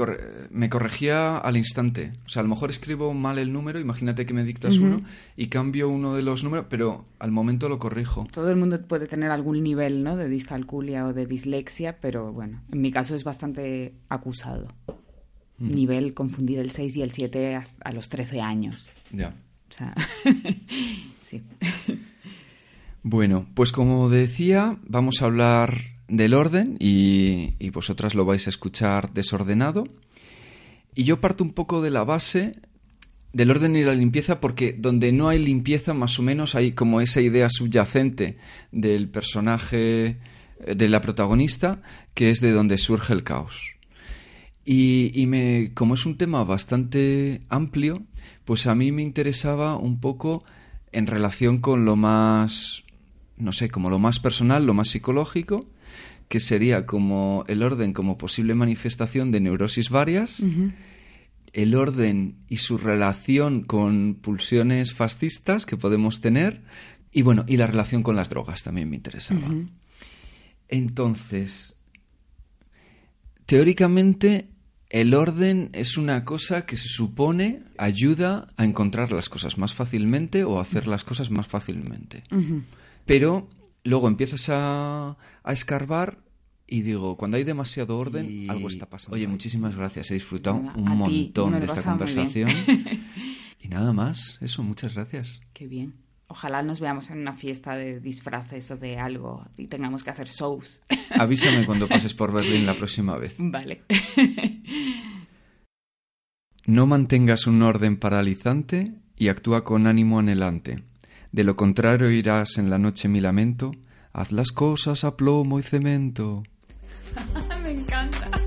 me corregía al instante. O sea, a lo mejor escribo mal el número, imagínate que me dictas uno y cambio uno de los números, pero al momento lo corrijo. Todo el mundo puede tener algún nivel ¿no? de discalculia o de dislexia, pero bueno, en mi caso es bastante acusado. Nivel confundir el 6 y el 7 a los 13 años. Ya. O sea, sí. Bueno, pues como decía, vamos a hablar del orden y, y vosotras lo vais a escuchar desordenado. Y yo parto un poco de la base del orden y la limpieza porque donde no hay limpieza más o menos hay como esa idea subyacente del personaje eh, de la protagonista que es de donde surge el caos. Y, y me, como es un tema bastante amplio, pues a mí me interesaba un poco en relación con lo más, no sé, como lo más personal, lo más psicológico, que sería como el orden como posible manifestación de neurosis varias el orden y su relación con pulsiones fascistas que podemos tener y bueno, y la relación con las drogas también me interesaba. Entonces, teóricamente el orden es una cosa que se supone ayuda a encontrar las cosas más fácilmente o a hacer las cosas más fácilmente. Pero luego empiezas a, a escarbar y digo, cuando hay demasiado orden, algo está pasando. Oye, muchísimas gracias. He disfrutado un montón de esta conversación. y nada más, eso, muchas gracias. Qué bien. Ojalá nos veamos en una fiesta de disfraces o de algo y tengamos que hacer shows. Avísame cuando pases por Berlín la próxima vez. Vale. No mantengas un orden paralizante y actúa con ánimo anhelante. De lo contrario irás en la noche mi lamento. Haz las cosas a plomo y cemento. me encanta.